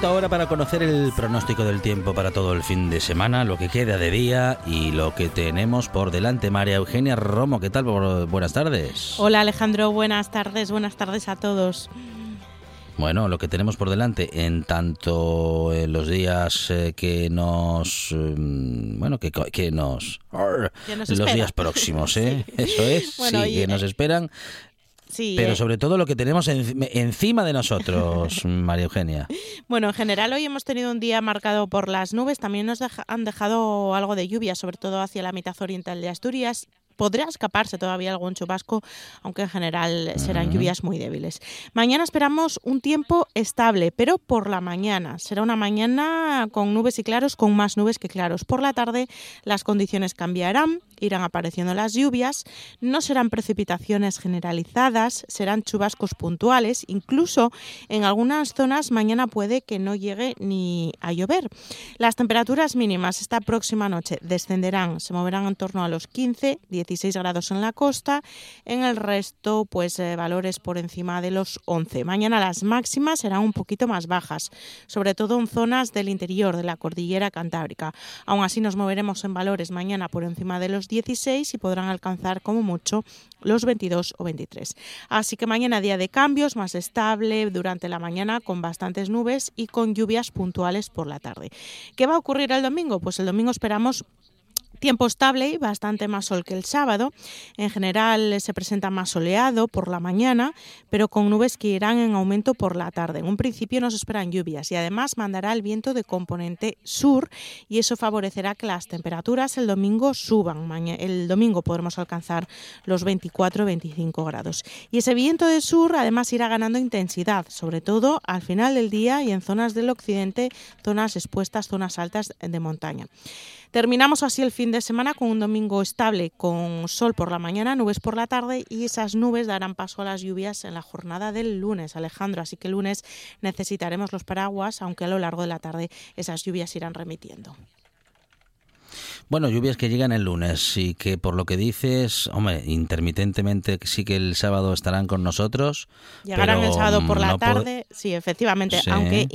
Momento ahora para conocer el pronóstico del tiempo para todo el fin de semana, lo que queda de día y lo que tenemos por delante. María Eugenia Romo, ¿qué tal? Buenas tardes. Hola Alejandro, buenas tardes, buenas tardes a todos. Bueno, lo que tenemos por delante en tanto en los días eh, que nos mm, bueno que, que nos, los días próximos, ¿eh? Eso es, sí, que nos esperan pero eh. sobre todo lo que tenemos encima de nosotros, María Eugenia. Bueno, en general hoy hemos tenido un día marcado por las nubes. También nos han dejado algo de lluvia, sobre todo hacia la mitad oriental de Asturias podrá escaparse todavía algún chubasco, aunque en general serán lluvias muy débiles. Mañana esperamos un tiempo estable, pero por la mañana. Será una mañana con nubes y claros, con más nubes que claros. Por la tarde las condiciones cambiarán, irán apareciendo las lluvias, no serán precipitaciones generalizadas, serán chubascos puntuales, incluso en algunas zonas mañana puede que no llegue ni a llover. Las temperaturas mínimas esta próxima noche descenderán, se moverán en torno a los 15, 10 16 grados en la costa, en el resto pues eh, valores por encima de los 11. Mañana las máximas serán un poquito más bajas, sobre todo en zonas del interior de la cordillera cantábrica. Aún así nos moveremos en valores mañana por encima de los 16 y podrán alcanzar como mucho los 22 o 23. Así que mañana día de cambios, más estable durante la mañana con bastantes nubes y con lluvias puntuales por la tarde. ¿Qué va a ocurrir el domingo? Pues el domingo esperamos Tiempo estable y bastante más sol que el sábado. En general se presenta más soleado por la mañana, pero con nubes que irán en aumento por la tarde. En un principio nos esperan lluvias y además mandará el viento de componente sur y eso favorecerá que las temperaturas el domingo suban. El domingo podremos alcanzar los 24-25 grados. Y ese viento de sur además irá ganando intensidad, sobre todo al final del día y en zonas del occidente, zonas expuestas, zonas altas de montaña. Terminamos así el fin de semana con un domingo estable, con sol por la mañana, nubes por la tarde y esas nubes darán paso a las lluvias en la jornada del lunes, Alejandro. Así que el lunes necesitaremos los paraguas, aunque a lo largo de la tarde esas lluvias irán remitiendo. Bueno, lluvias que llegan el lunes y que por lo que dices, hombre, intermitentemente sí que el sábado estarán con nosotros. Llegarán el sábado por la tarde, sí, efectivamente, aunque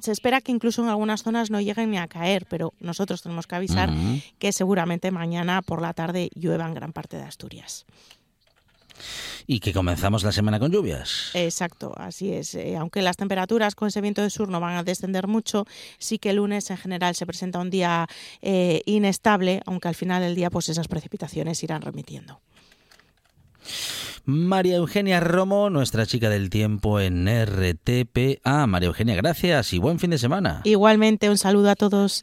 se espera que incluso en algunas zonas no lleguen ni a caer, pero nosotros tenemos que avisar que seguramente mañana por la tarde llueva en gran parte de Asturias y que comenzamos la semana con lluvias. Exacto, así es. Eh, aunque las temperaturas con ese viento de sur no van a descender mucho, sí que el lunes en general se presenta un día eh, inestable, aunque al final del día pues esas precipitaciones irán remitiendo. María Eugenia Romo, nuestra chica del tiempo en RTP. Ah, María Eugenia, gracias y buen fin de semana. Igualmente, un saludo a todos.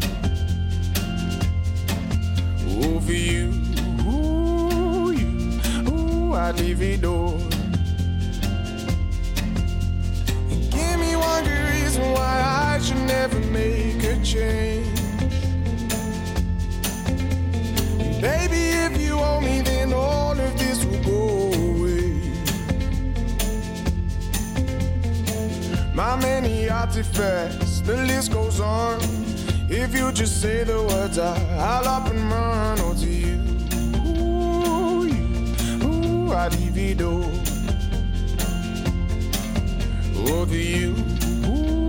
over for you, ooh, you, ooh, I'd leave it all. Give me one good reason why I should never make a change. Baby, if you owe me, then all of this will go away. My many artifacts, the list goes on. If you just say the words, I, I'll up and run. Oh, to you, ooh, you, ooh. Oh, to you.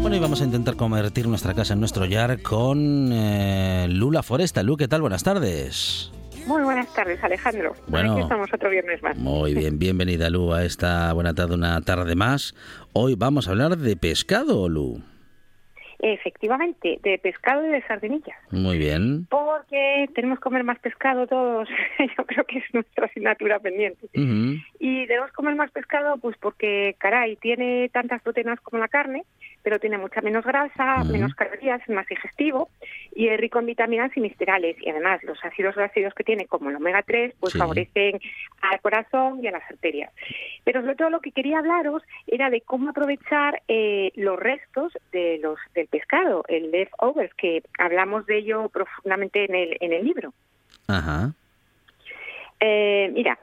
Bueno, y vamos a intentar convertir nuestra casa en nuestro yar con eh, Lula Foresta. Lu, ¿qué tal? Buenas tardes. Muy buenas tardes, Alejandro. Bueno, Aquí estamos otro viernes más. Muy bien, bienvenida, Lu, a esta buena tarde, una tarde más. Hoy vamos a hablar de pescado, Lu. Efectivamente, de pescado y de sardinillas. Muy bien. Porque tenemos que comer más pescado todos. Yo creo que es nuestra asignatura pendiente. Ujú. Y debemos comer más pescado, pues porque, caray, tiene tantas proteínas como la carne, pero tiene mucha menos grasa, menos calorías, es más digestivo y es rico en vitaminas y minerales. Y además, los ácidos grasos que tiene, como el omega 3, pues Sí. favorecen al corazón y a las arterias. Pero sobre todo lo que quería hablaros era de cómo aprovechar eh, los restos de los del pescado, el leftovers, que hablamos de ello profundamente en el, en el libro. Ajá. Eh, mira,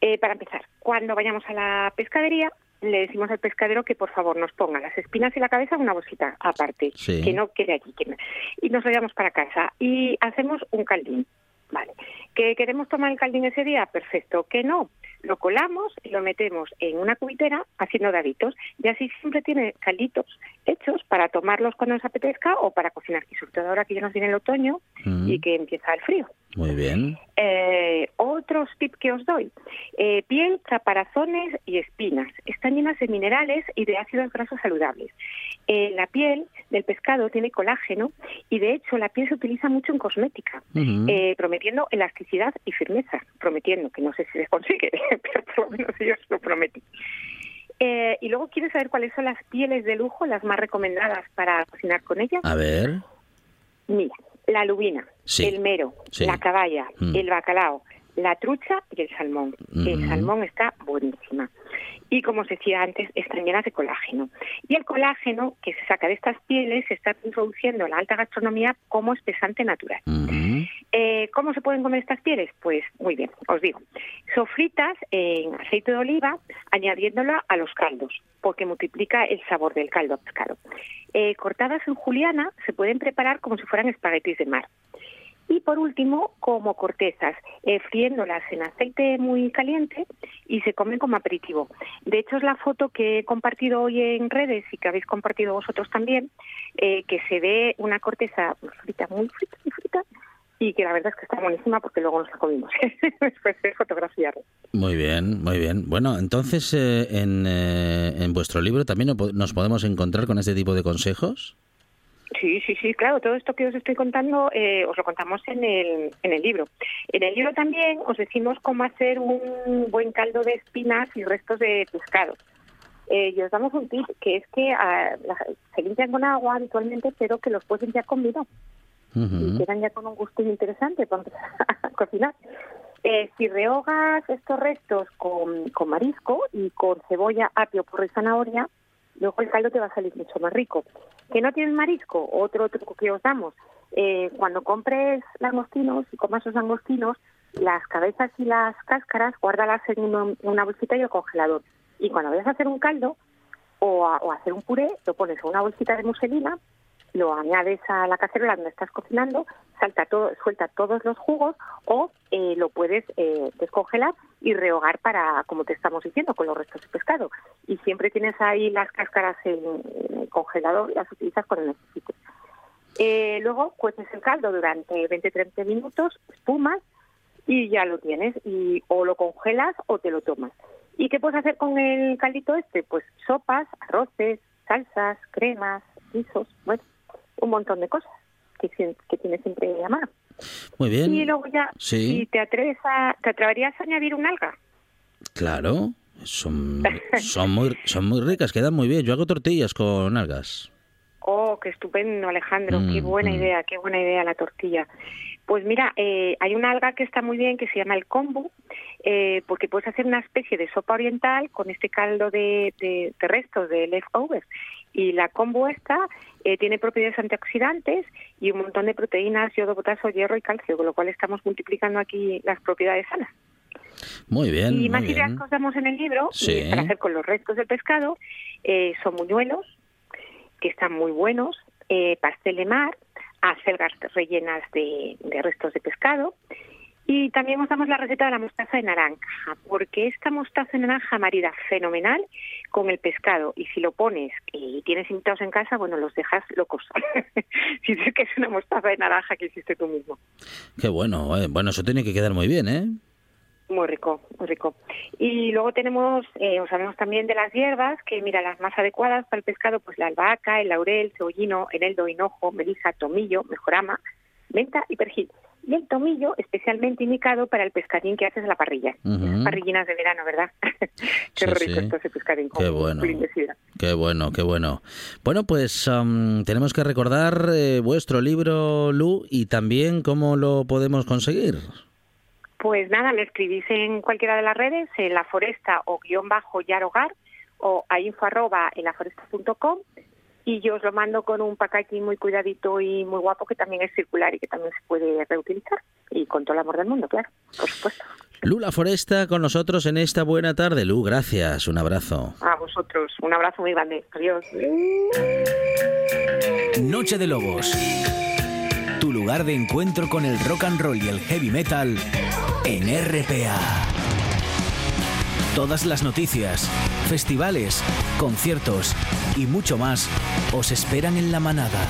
eh, para empezar, cuando vayamos a la pescadería, le decimos al pescadero que por favor nos ponga las espinas y la cabeza en una bolsita aparte, Sí. que no quede aquí. que no- Y nos lo llevamos para casa y hacemos un caldín. Vale. ¿Que queremos tomar el caldín ese día? Perfecto. ¿Que no? Lo colamos y lo metemos en una cubitera haciendo daditos y así siempre tiene calditos hechos para tomarlos cuando nos apetezca o para cocinar. Y sobre todo ahora que ya nos viene el otoño Mm. y que empieza el frío. Muy bien. Eh, otros tips que os doy. Eh, piel, caparazones y espinas. Están llenas de minerales y de ácidos grasos saludables. Eh, la piel del pescado tiene colágeno y de hecho la piel se utiliza mucho en cosmética, eh, prometiendo elasticidad y firmeza. Prometiendo, que no sé si se consigue, pero por lo menos ellos lo prometen. Eh, y luego, ¿quieres saber cuáles son las pieles de lujo, las más recomendadas para cocinar con ellas? A ver. Mira, la lubina, Sí. el mero, Sí. la caballa, Mm. el bacalao, la trucha y el salmón. El Ujú. salmón está buenísima. Y como os decía antes, están llenas de colágeno. Y el colágeno que se saca de estas pieles se está introduciendo en la alta gastronomía como espesante natural. Ujú. Eh, ¿Cómo se pueden comer estas pieles? Pues muy bien, os digo. Sofritas en aceite de oliva, añadiéndola a los caldos, porque multiplica el sabor del caldo pescado. Eh, cortadas en juliana, se pueden preparar como si fueran espaguetis de mar. Y por último, como cortezas, eh, friéndolas en aceite muy caliente y se comen como aperitivo. De hecho, es la foto que he compartido hoy en redes y que habéis compartido vosotros también, eh, que se ve una corteza frita, muy frita, muy frita, y que la verdad es que está buenísima porque luego nos la comimos después de fotografiarla. Muy bien, muy bien. Bueno, entonces eh, en, eh, en vuestro libro también nos podemos encontrar con este tipo de consejos. Sí, sí, sí, claro, todo esto que os estoy contando eh, os lo contamos en el, en el libro. En el libro también os decimos cómo hacer un buen caldo de espinas y restos de pescado. Eh, y os damos un tip, que es que ah, la- se limpian con agua habitualmente, pero que los puedes limpiar con vino y Ujú. quedan ya con un gusto interesante para cocinar. Eh, si rehogas estos restos con, con marisco y con cebolla, apio, porro y zanahoria, luego el caldo te va a salir mucho más rico. ¿Que no tienes marisco? Otro truco que os damos. eh, cuando compres langostinos y comas los langostinos, las cabezas y las cáscaras, guárdalas en una, una bolsita y el congelador. Y cuando vayas a hacer un caldo o a, o hacer un puré, lo pones en una bolsita de muselina lo añades a la cacerola donde estás cocinando, salta todo, suelta todos los jugos o eh, lo puedes eh, descongelar y rehogar para, como te estamos diciendo, con los restos de pescado. Y siempre tienes ahí las cáscaras en, en el congelador las utilizas cuando necesites. Eh, luego cueces el caldo durante 20-30 minutos, espumas y ya lo tienes. Y o lo congelas o te lo tomas. ¿Y qué puedes hacer con el caldito este? Pues sopas, arroces, salsas, cremas, guisos, bueno, un montón de cosas que, que tienes siempre a mano. Muy bien. Y luego ya, Sí. si te atreves a, te atreverías a añadir un alga. Claro, son, son, muy, son muy ricas, quedan muy bien. Yo hago tortillas con algas. Oh, qué estupendo, Alejandro. qué Mm, buena mm. idea, qué buena idea la tortilla. Pues mira, eh, hay una alga que está muy bien que se llama el kombu, eh, porque puedes hacer una especie de sopa oriental con este caldo de, de, de restos de leftovers. Y la kombu esta eh, tiene propiedades antioxidantes y un montón de proteínas, yodo, potasio, hierro y calcio, con lo cual estamos multiplicando aquí las propiedades sanas. Muy bien, y muy más ideas que os damos en el libro Sí. para hacer con los restos del pescado eh, son muñuelos, que están muy buenos, eh, pastel de mar, acelgas rellenas de, de restos de pescado. Y también usamos la receta de la mostaza de naranja, porque esta mostaza de naranja marida fenomenal con el pescado. Y si lo pones y tienes invitados en casa, bueno, los dejas locos. si dices que es una mostaza de naranja que hiciste tú mismo. Qué bueno, eh. bueno, eso tiene que quedar muy bien, ¿eh? Muy rico, muy rico. Y luego tenemos, eh, sabemos también de las hierbas, que mira, las más adecuadas para el pescado, pues la albahaca, el laurel, cebollino, eneldo, hinojo, melisa, tomillo, mejorama, menta y perejil. Y el tomillo especialmente indicado para el pescadín que haces a la parrilla. Parrillinas de verano, ¿verdad? qué rico esto ese pescadín. Qué bueno. Qué bueno, qué bueno. Bueno, pues tenemos que recordar eh, vuestro libro, Lu, y también cómo lo podemos conseguir. Pues nada, me escribís en cualquiera de las redes, en la foresta o guion bajo yarogar o a info arroba en laforesta.com y yo os lo mando con un packaging muy cuidadito y muy guapo que también es circular y que también se puede reutilizar y con todo el amor del mundo, claro, por supuesto. Lula Foresta con nosotros en esta buena tarde. Lu, gracias, un abrazo. A vosotros, un abrazo muy grande. Adiós. Noche de Lobos. Tu lugar de encuentro con el rock and roll y el heavy metal en RPA. Todas las noticias, festivales, conciertos y mucho más os esperan en la manada.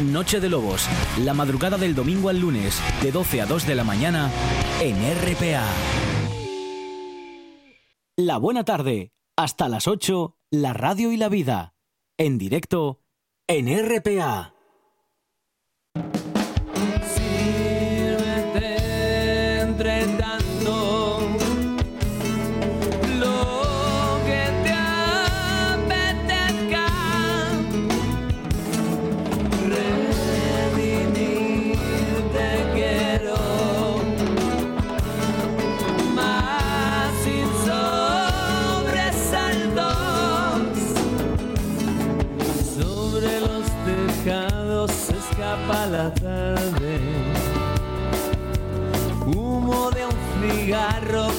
Noche de Lobos, la madrugada del domingo al lunes, de 12 a 2 de la mañana, en RPA. La buena tarde, hasta las 8, la radio y la vida, en directo, en RPA.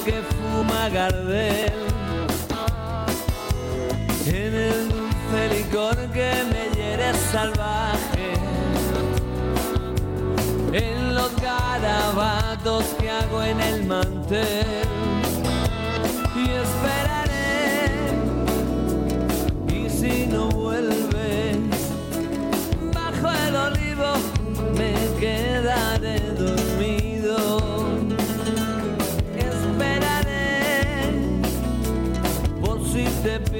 Que fuma Gardel. En el dulce licor que me hiere salvaje. En los garabatos que hago en el mantel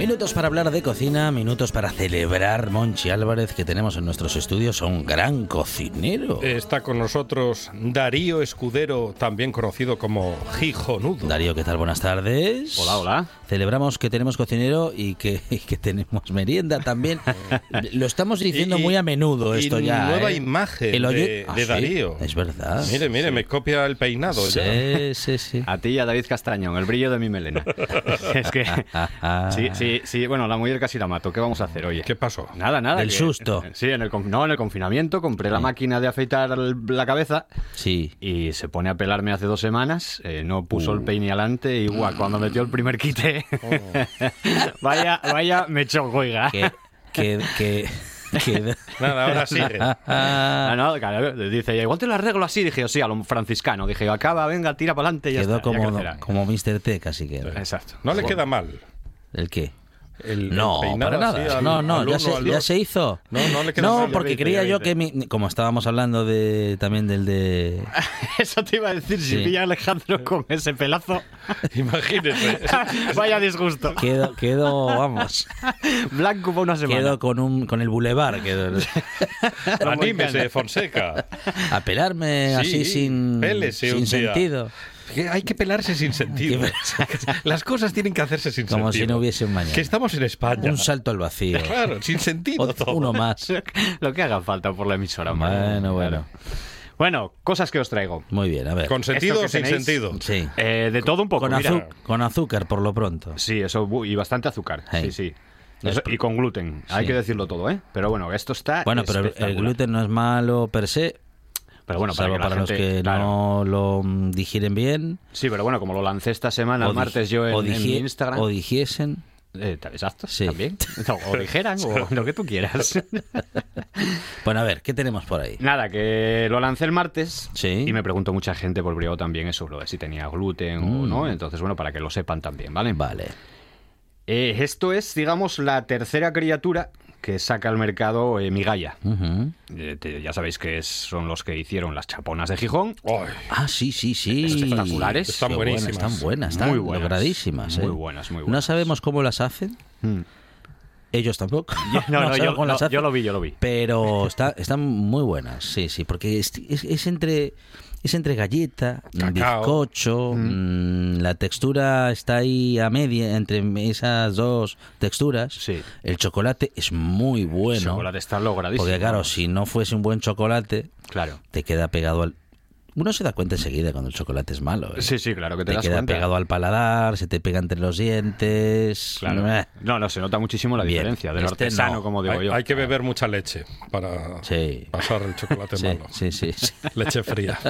Minutos para hablar de cocina, minutos para celebrar Monchi Álvarez, que tenemos en nuestros estudios a un gran cocinero. Está con nosotros Darío Escudero, también conocido como Gijonudo. Darío, ¿qué tal? Buenas tardes. Hola, hola. Celebramos que tenemos cocinero y que, que tenemos merienda también. Lo estamos diciendo muy a menudo esto y ya. Nueva ¿eh? imagen de, ¿Ah, Darío. Es verdad. Mire, mire, me copia el peinado. Sí, ya. sí, sí. A ti y a David Castañón, el brillo de mi melena. es que. sí, sí, sí. Bueno, la mujer casi la mato. ¿Qué vamos a hacer, oye? ¿Qué pasó? Nada, nada. Que- susto. Sí, en el, no, en el confinamiento compré la máquina de afeitar el- la cabeza Sí. y se pone a pelarme hace dos semanas. eh, no puso Uh. el peine adelante y guau, cuando metió el primer quite. vaya, vaya, me echó oiga. Que, que, que, que- Nada, ahora sigue. Ah, no, claro, dice, igual te lo arreglo así. Dije sí, a lo franciscano. Dije acaba, venga, tira para adelante ya quedó está, ya como, como Mr. T casi quedó. Exacto. No le queda mal. ¿El qué? El, No, el peinado para así nada. al- no, no, al ya, uno, se, al ya se hizo. No, no le No, porque creía yo que, mi- como estábamos hablando de también del de... Eso te iba a decir, si Sí. pilla a Alejandro con ese pelazo, Imagínese. vaya disgusto. Quedo, quedo vamos, Blanco para una semana. quedo con un con el bulevar, quedo, Anímese, Fonseca. a pelarme Sí, así sin, pélese sin un sentido, hay que pelarse sin sentido. Las cosas tienen que hacerse sin como sentido. si no hubiese un mañana. Que estamos en España. Un salto al vacío. Claro, sin sentido. Todo. Uno más. Lo que haga falta por la emisora. hombre. Bueno, bueno. Bueno, cosas que os traigo. Muy bien, a ver. ¿Con sentido o sin sentido? Sí. Eh, de todo un poco. Con, mira. con azúcar, por lo pronto. Sí, eso, y bastante azúcar. Hey. Sí, sí. Eso- y con gluten. Hay que decirlo todo, ¿eh? Pero bueno, esto está. Bueno, pero el- gluten no es malo per se, Pero bueno, para, salvo los que claro. no lo mm, digieren bien. Sí, pero bueno, como lo lancé esta semana, el martes yo en, o en mi Instagram. O digiesen. Eh, exacto, Sí. también. O dijeran, o lo que tú quieras. Bueno, a ver, ¿qué tenemos por ahí? Nada, que lo lancé el martes Sí. y me preguntó mucha gente por privado también eso, lo de si tenía gluten o Mm. no. Entonces, bueno, para que lo sepan también, ¿vale? Vale. Eh, esto es, digamos, la tercera criatura que saca al mercado eh, Migalla. Eh, te- ya sabéis que es- son los que hicieron las chaponas de Gijón. Ay, Ah, sí, sí, sí. Espectaculares. Están Qué buenas, buenísimas. Están buenas, están Muy buenas. logradísimas. Muy ¿eh? buenas, muy No buenas. sabemos cómo las hacen. Mm. Ellos tampoco. No, no, yo, no, hacen, yo lo vi, yo lo vi. Pero está, están muy buenas, sí, sí, porque es, es- es entre es entre galleta, Cacao. bizcocho, mm, la textura está ahí a media entre esas dos texturas. Sí. El chocolate es muy El bueno. chocolate está logradísimo. Porque claro, si no fuese un buen chocolate, Claro. te queda pegado al... Uno se da cuenta enseguida cuando el chocolate es malo. ¿eh? Sí, sí, claro que te, te das queda cuenta. pegado al paladar, se te pega entre los dientes. Claro. No, no, se nota muchísimo la Bien. diferencia del Este artesano, no. como digo hay, yo. hay que beber mucha leche para Sí. pasar el chocolate Sí, malo. sí, sí, sí. Leche fría.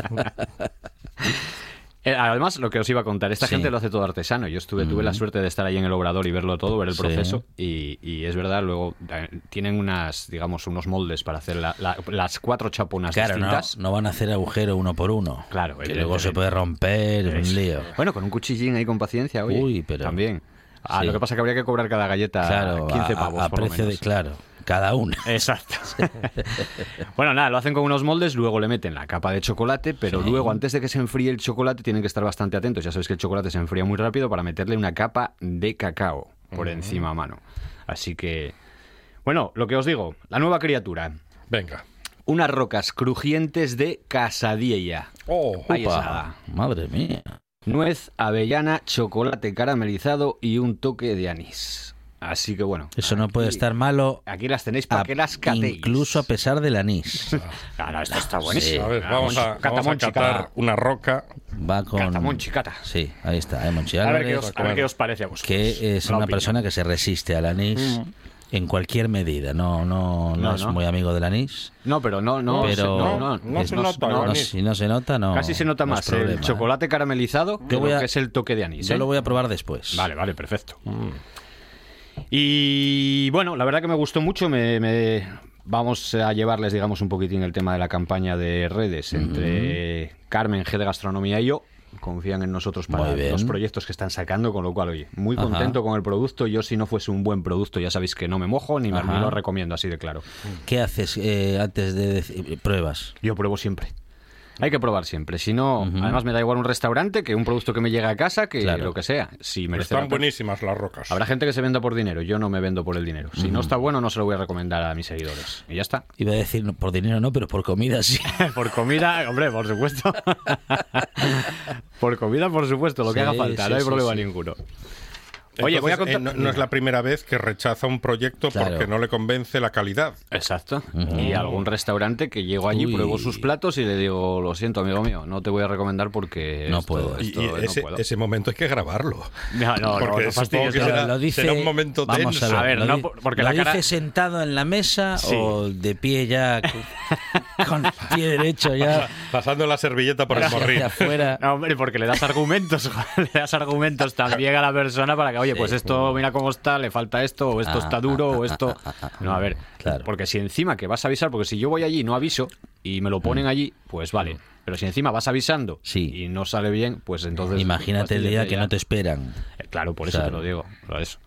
Eh, además, lo que os iba a contar, esta Sí. gente lo hace todo artesano. Yo estuve, tuve la suerte de estar ahí en el obrador y verlo todo, ver el Sí. proceso. Y, y es verdad, luego eh, tienen unas, digamos, unos moldes para hacer la- la- las cuatro chaponas Claro, no, distintas. no van a hacer agujero uno por uno. Claro, que luego se puede romper, es un lío. Bueno, con un cuchillín ahí con paciencia, oye. Uy, pero- También. Ah, Sí. Lo que pasa es que habría que cobrar cada galleta Claro, 15 a- pavos. a, por lo precio de, menos. claro, cada una. Exacto. bueno, nada, lo hacen con unos moldes, luego le meten la capa de chocolate, pero Sí. luego, antes de que se enfríe el chocolate, tienen que estar bastante atentos. Ya sabéis que el chocolate se enfría muy rápido para meterle una capa de cacao por encima a mano. Así que, bueno, lo que os digo, la nueva criatura. Venga. Unas rocas crujientes de casadilla. Oh, Ahí está. madre mía. Nuez, avellana, chocolate caramelizado y un toque de anís. Así que bueno. Eso no puede aquí- estar malo. Aquí las tenéis para a- que las catéis. incluso a pesar del anís. Claro, esto está buenísimo. a ver, vamos a, vamos a catar cata. una roca. Va con. Catamonchi, cata. Sí, ahí está, eh, Monchi A ver, qué os, a ver qué os parece a vosotros. que es La una opinión. persona que se resiste al anís en cualquier medida. No, no, no, No, es no. muy amigo del anís. No, pero no, no, pero se- no, no, no es- se nota no, si no se nota, no. Casi se nota más el problema, ¿eh? chocolate caramelizado que voy a- que es el toque de anís. Yo ¿eh? lo voy a probar después. Vale, vale, perfecto. Y bueno, la verdad que me gustó mucho. Me, me- Vamos a llevarles, digamos, un poquitín el tema de la campaña de redes entre Carmen, G de Gastronomía y yo. Confían en nosotros para los proyectos que están sacando, con lo cual, oye, muy Ajá. contento con el producto. Yo, si no fuese un buen producto, ya sabéis que no me mojo ni, me, ni lo recomiendo, así de claro. ¿Qué haces eh, antes de decir pruebas? Yo pruebo siempre. Hay que probar siempre. Si no, además me da igual un restaurante que un producto que me llega a casa, que Claro. lo que sea. Si merece la Están buenísimas las rocas. Habrá gente que se venda por dinero, yo no me vendo por el dinero. Si no está bueno, no se lo voy a recomendar a mis seguidores. Y ya está. Iba a decir no, por dinero no, pero por comida sí. por comida, hombre, por supuesto. por comida, por supuesto, lo que haga falta, sí, no hay sí, problema sí. Oye, voy a contar. eh, no, no es la primera vez que rechaza un proyecto Claro. porque no le convence la calidad. Exacto. Y algún restaurante que llego allí, Uy. pruebo sus platos y le digo, lo siento, amigo mío, no te voy a recomendar porque No esto- puedo. Esto y no ese, puedo. ese momento hay que grabarlo. No, no, porque no será, lo dice, será un momento vamos tenso. a ver, A ver, lo no, di- por- porque lo la cara- dice sentado en la mesa Sí. o de pie ya con, el pie derecho ya Pasando la servilleta por el morrín. afuera. No, hombre, porque le das argumentos, le das argumentos también a la persona para que, oye, pues esto, mira cómo está, le falta esto, o esto Ah, está duro, o esto. No, a ver, Claro. porque si encima que vas a avisar, porque si yo voy allí y no aviso y me lo ponen allí, pues vale. Pero si encima vas avisando Mm. Sí. y no sale bien, pues entonces. Imagínate el día que ya. no te esperan. Eh, Claro, por eso Claro. te lo digo. Por eso.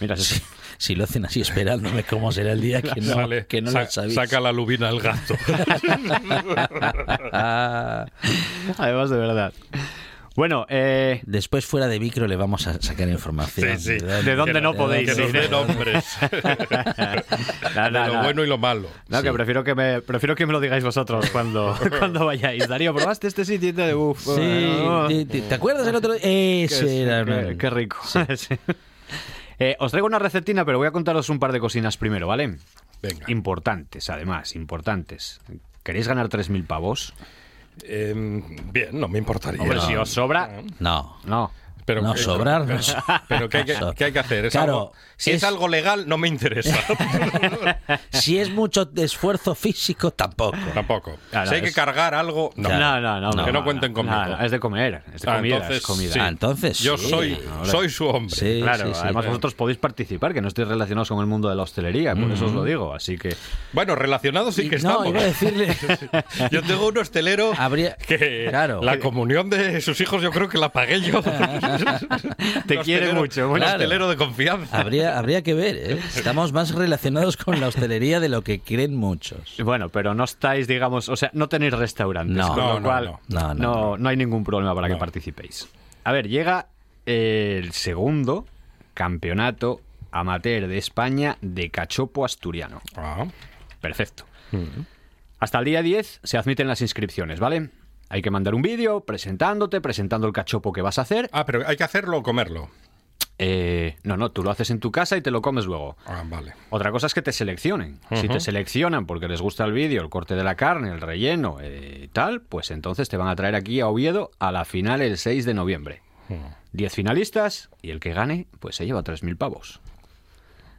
Mira, es Si, lo hacen así esperándome, ¿cómo será el día que no, Sale, que no sa- les avise? saca la lubina al gato. Además, de verdad. Bueno, eh, Después fuera de micro le vamos a sacar información. Sí, sí. ¿De dónde no podéis? que nos sí. dé nombres. nada, de lo nada. bueno y lo malo. No, que prefiero que me prefiero que me lo digáis vosotros cuando, cuando vayáis. Darío, ¿probaste este sitio? Te- Uf, Sí, bueno. ¿te, te- te acuerdas el otro día? Ese Qué- era. qué, qué rico. Eh, os traigo una recetina, pero voy a contaros un par de cocinas primero, ¿vale? Venga. Importantes, además, importantes. ¿Queréis ganar 3.000 pavos? Em, bien, no me importaría. Hombre, si os sobra... No. No. Pero no que- sobrar. Pero, ¿qué, hay que, so- qué hay que hacer? ¿Es Claro, algo- si es... es- algo legal, no me interesa. si es mucho esfuerzo físico, tampoco. Tampoco. Claro, si hay que cargar algo, no. No, no, no. Que no cuenten conmigo. No, no, es de comer. Es de Ah, comida. entonces, es comida. sí. Ah, entonces Yo sí. soy, soy su hombre. Sí, Claro, sí, sí. además vosotros podéis participar, que no estéis relacionados con el mundo de la hostelería, por eso os lo digo. Así que Bueno, relacionados sí que no, estamos. iba a decirle. Yo tengo un hostelero Habría- que Claro. la comunión de sus hijos yo creo que la pagué yo. Te Un quiere mucho, Un bueno. hostelero de confianza. Habría, habría que ver, ¿eh? Estamos más relacionados con la hostelería de lo que creen muchos. Bueno, pero no estáis, digamos, o sea, no tenéis restaurantes, No. con No, lo no, cual no. No, no, no, no. no hay ningún problema para que participéis. A ver, llega el segundo campeonato amateur de España de cachopo asturiano. Ah, Perfecto. Hasta el día 10 se admiten las inscripciones, ¿vale? Hay que mandar un vídeo presentándote, presentando el cachopo que vas a hacer. Ah, pero hay que hacerlo o comerlo. Eh, no, no, tú lo haces en tu casa y te lo comes luego. Ah, vale. Otra cosa es que te seleccionen. Si te seleccionan porque les gusta el vídeo, el corte de la carne, el relleno, eh, tal, pues entonces te van a traer aquí a Oviedo a la final el 6 de noviembre. 10 finalistas y el que gane, pues se lleva 3.000 pavos.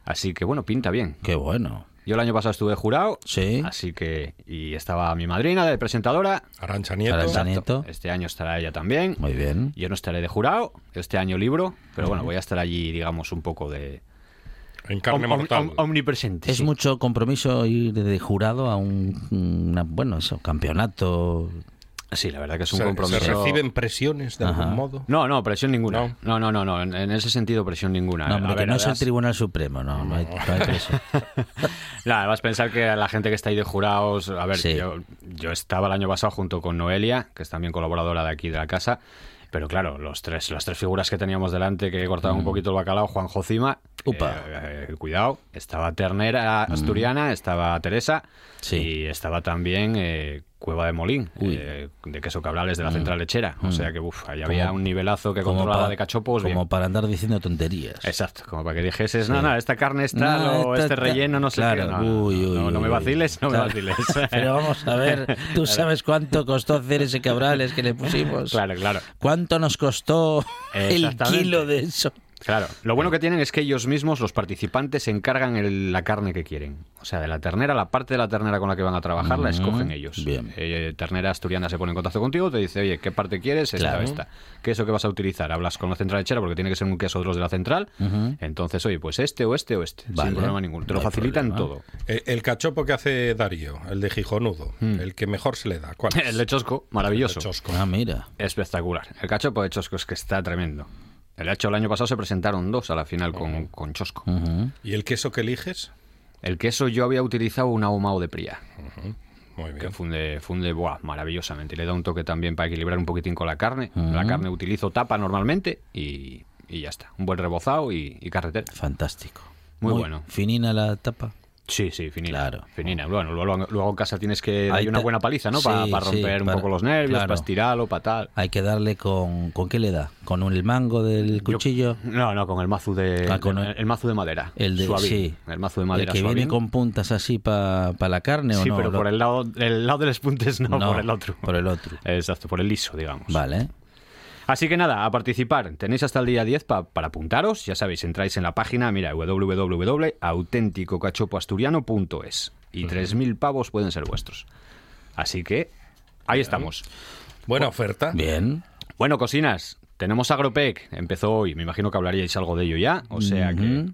Así que bueno, pinta bien. Qué bueno. Yo el año pasado estuve jurado, Sí. así que... Y estaba mi madrina de presentadora. Arancha Nieto. Arancha Nieto. Este año estará ella también. Muy bien. Yo no estaré de jurado, este año libro, pero bueno, voy a estar allí, digamos, un poco de... En carne om- om- mortal. om- omnipresente. Es sí. mucho compromiso ir de jurado a un una- bueno, eso, campeonato. Sí, la verdad que es Se- un compromiso. ¿Se reciben presiones de Ajá. algún modo? No, no, presión ninguna. No. No, no, no, no. En, en ese sentido, presión ninguna. No, A hombre, que no es el Tribunal Supremo, no, no hay, no hay presión. Nada, vas a pensar que la gente que está ahí de jurados. A ver, Sí. yo, yo estaba el año pasado junto con Noelia, que es también colaboradora de aquí de la casa. Pero claro, los tres, las tres figuras que teníamos delante que cortaban un poquito el bacalao, Juan Jocima, Mm. Upa. eh, eh, cuidado, estaba Ternera Asturiana, estaba Teresa Sí. y estaba también eh, Cueva de Molín. Mm. eh, de queso cabrales de la central lechera. O sea que, uff, ahí había un nivelazo que Como controlaba pa- de cachopos. bien. Como para andar diciendo tonterías. Exacto, como para que dijeses, Sí. no, no, esta carne está, No, o esta- este relleno, no sé claro, qué. No, uy, uy, no, no me vaciles, no Claro. me vaciles. Pero vamos a ver, tú sabes cuánto costó hacer ese cabrales que le pusimos. Claro, claro. ¿Cuánto nos costó el kilo de eso? Claro, lo bueno que tienen es que ellos mismos, los participantes, se encargan el- la carne que quieren. O sea, de la ternera, la parte de la ternera con la que van a trabajar, la escogen ellos. bien. Eh, ternera asturiana se pone en contacto contigo, te dice, oye, ¿qué parte quieres? Esta Claro. o esta. ¿Queso que vas a utilizar? Hablas con la central lechera porque tiene que ser un queso de los de la central. Entonces, oye, pues este o este o este. Vale. Sin problema ninguno. Te No lo facilitan problema. todo. Eh, El cachopo que hace Darío, el de Gijonudo, el que mejor se le da. ¿Cuál es? El de Chosco, maravilloso. El de Chosco. Ah, mira. Espectacular. El cachopo de Chosco es que está tremendo. El hecho el año pasado se presentaron dos a la final con, con Chosco. ¿Y el queso que eliges? El queso yo había utilizado un ahumado de pría, Muy que bien. funde, funde buah, maravillosamente. Y le da un toque también para equilibrar un poquitín con la carne. La carne utilizo tapa normalmente y, y ya está. Un buen rebozado y, y carretera. Fantástico. Muy bueno. Finina la tapa. Sí, sí, finina. Claro. Finina. Bueno, luego, luego en casa tienes que darle una buena paliza, ¿no? Para Sí, sí, romper un para- poco los nervios, claro. para estirarlo, para tal. Hay que darle con... ¿Con qué le da? ¿Con el mango del cuchillo? No, no, con el mazo de Ah, con el, mazo de madera. El de suavín. sí. El mazo de El madera que viene con puntas así para la carne o Sí, no? pero Lo- por el lado, el lado de los puntes no, por el otro. Por el otro. Exacto, por el liso, digamos. Vale. Así que nada, a participar. Tenéis hasta el día 10 pa- para apuntaros. Ya sabéis, entráis en la página, mira, www.autenticocachopoasturiano.es y 3.000 pavos pueden ser vuestros. Así que ahí estamos. Buena oferta. Bien. Bueno, cocinas, tenemos Agropec. Empezó hoy, me imagino que hablaríais algo de ello ya. O sea que...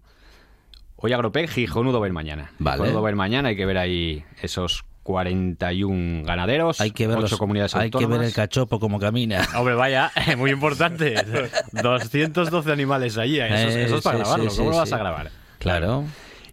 Hoy Agropec, Gijonudo va a ir mañana. Vale. Gijonudo va a ir mañana, hay que ver ahí esos 41 ganaderos, Hay que ver, 8 los- comunidades hay que ver autónomas. el cachopo como camina. Hombre, vaya, muy importante. 212 animales allí. ¿eh? Eso, es- Eh, eso es para sí, grabarlo. sí, ¿Cómo sí, lo vas sí. a grabar? Claro.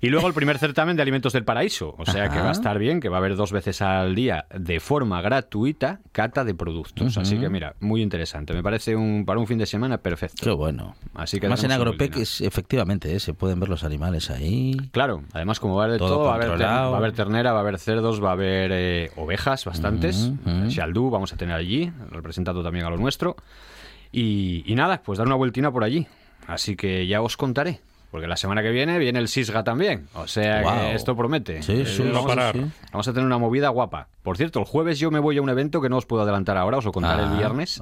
Y luego el primer certamen de alimentos del paraíso. O sea que va a estar bien, que va a haber dos veces al día de forma gratuita cata de productos. Así que mira, muy interesante. Me parece un para un fin de semana perfecto. Qué bueno. Así que Más en Agropec es, efectivamente, eh, se pueden ver los animales ahí. Claro, además como va a haber Todo todo, va a haber, ter- controlado. va a haber ternera, va a haber cerdos, va a haber eh, ovejas, bastantes. Xaldú vamos a tener allí, representando también a lo nuestro. Y, y nada, pues dar una vueltina por allí. Así que ya os contaré. Porque la semana que viene viene el Sisga también. O sea que esto promete. Sí, Eh, sí, vamos, a- parar. sí. vamos a tener una movida guapa. Por cierto, el jueves yo me voy a un evento que no os puedo adelantar ahora, os lo contaré el Ah, viernes.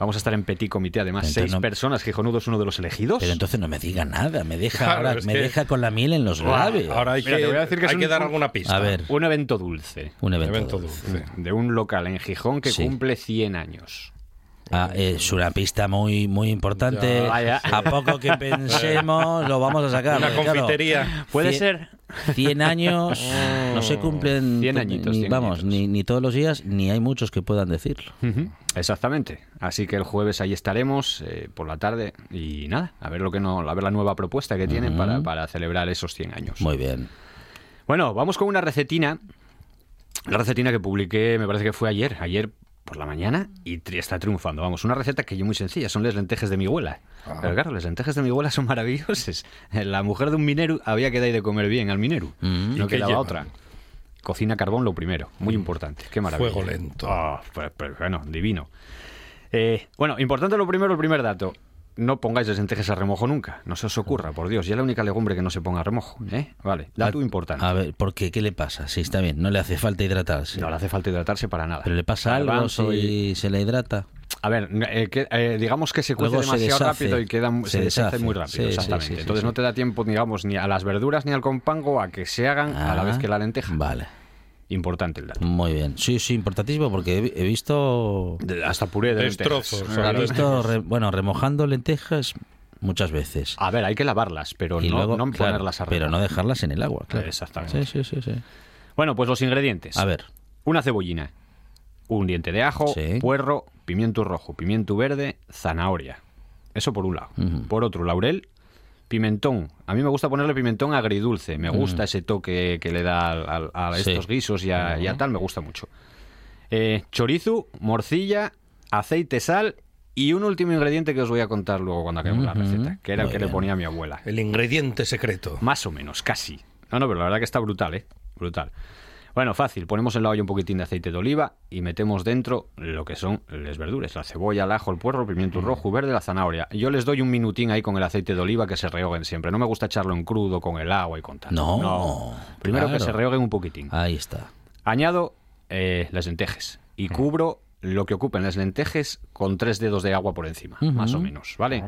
Vamos a estar en petit comité, además, Entonces seis no- personas. Gijonudo es uno de los elegidos. Pero entonces no me diga nada, me deja, Claro, ahora- me que- deja con la miel en los labios. Ahora hay, Mira, que, te voy a decir que hay un- que dar un- alguna pista. A ver, Un evento dulce. un evento. Evento dulce. De un local en Gijón que Sí. cumple 100 años. Ah, es una pista muy muy importante. Ya. Vaya. A poco que pensemos, lo vamos a sacar. Una claro, confitería. Puede cien- ser. 100 años no se cumplen 100 to- añitos, ni, 100 vamos, añitos. ni, ni todos los días, ni hay muchos que puedan decirlo. Exactamente. Así que el jueves ahí estaremos eh, por la tarde y nada, a ver lo que no, a ver la nueva propuesta que tienen para, para celebrar esos 100 años. Muy bien. Bueno, vamos con una recetina. La recetina que publiqué, me parece que fue ayer, ayer por la mañana y tri- está triunfando. Vamos, una receta que es muy sencilla, son las lentejas de mi abuela. Pero claro, las lentejas de mi abuela son maravillosas. La mujer de un minero había que dar de comer bien al minero. Mm. No ¿Y qué quedaba otra. Cocina carbón lo primero, muy importante. Qué maravilla. Fuego lento. Ah, pues, pues, bueno, divino. Eh, bueno, importante lo primero, el primer dato. No pongáis las lentejas a remojo nunca. No se os ocurra, por Dios. Ya es la única legumbre que no se ponga a remojo. ¿eh? Vale, dato A- importante. A ver, ¿por qué? ¿Qué le pasa? Sí, está bien, no le hace falta hidratarse. No le hace falta hidratarse para nada. Pero le pasa algo si y- se le hidrata. A ver, eh, que, eh, digamos que se cuece Luego se demasiado deshace. rápido y queda, se, Se deshace muy rápido, Sí, exactamente. sí, sí, Entonces no te da tiempo, digamos, ni a las verduras ni al compango a que se hagan a la Ah, vez que la lenteja. Vale, Importante el dato. muy bien. Sí, sí, importantísimo porque he, he visto... De- hasta puré de Destrozos, lentejas. o sea, He visto, re- bueno, remojando lentejas muchas veces. A ver, hay que lavarlas, pero y no, luego, no claro, ponerlas a pero no dejarlas en el agua, claro. Exactamente. Sí, sí, sí, sí. Bueno, pues los ingredientes. A ver, Una cebollina, un diente de ajo, Sí. puerro, pimiento rojo, pimiento verde, zanahoria. Eso por un lado. Por otro, laurel, pimentón. A mí me gusta ponerle pimentón agridulce. Me gusta ese toque que le da a, Sí. estos guisos y a, y a tal. Me gusta mucho. Eh, chorizo, morcilla, aceite, sal y un último ingrediente que os voy a contar luego cuando acabemos la receta, que era el que le ponía a mi abuela. El ingrediente secreto. Más o menos, casi. No, no, pero la verdad que está brutal, ¿eh? Brutal. Bueno, fácil. Ponemos en la olla un poquitín de aceite de oliva y metemos dentro lo que son las verduras. La cebolla, el ajo, el puerro, el pimiento rojo, verde, la zanahoria. Yo les doy un minutín ahí con el aceite de oliva que se rehoguen siempre. No me gusta echarlo en crudo con el agua y con tal. No, Primero que se rehoguen un poquitín. ahí está. Añado eh, las lentejas y cubro lo que ocupen las lentejas con tres dedos de agua por encima, más o menos, ¿vale?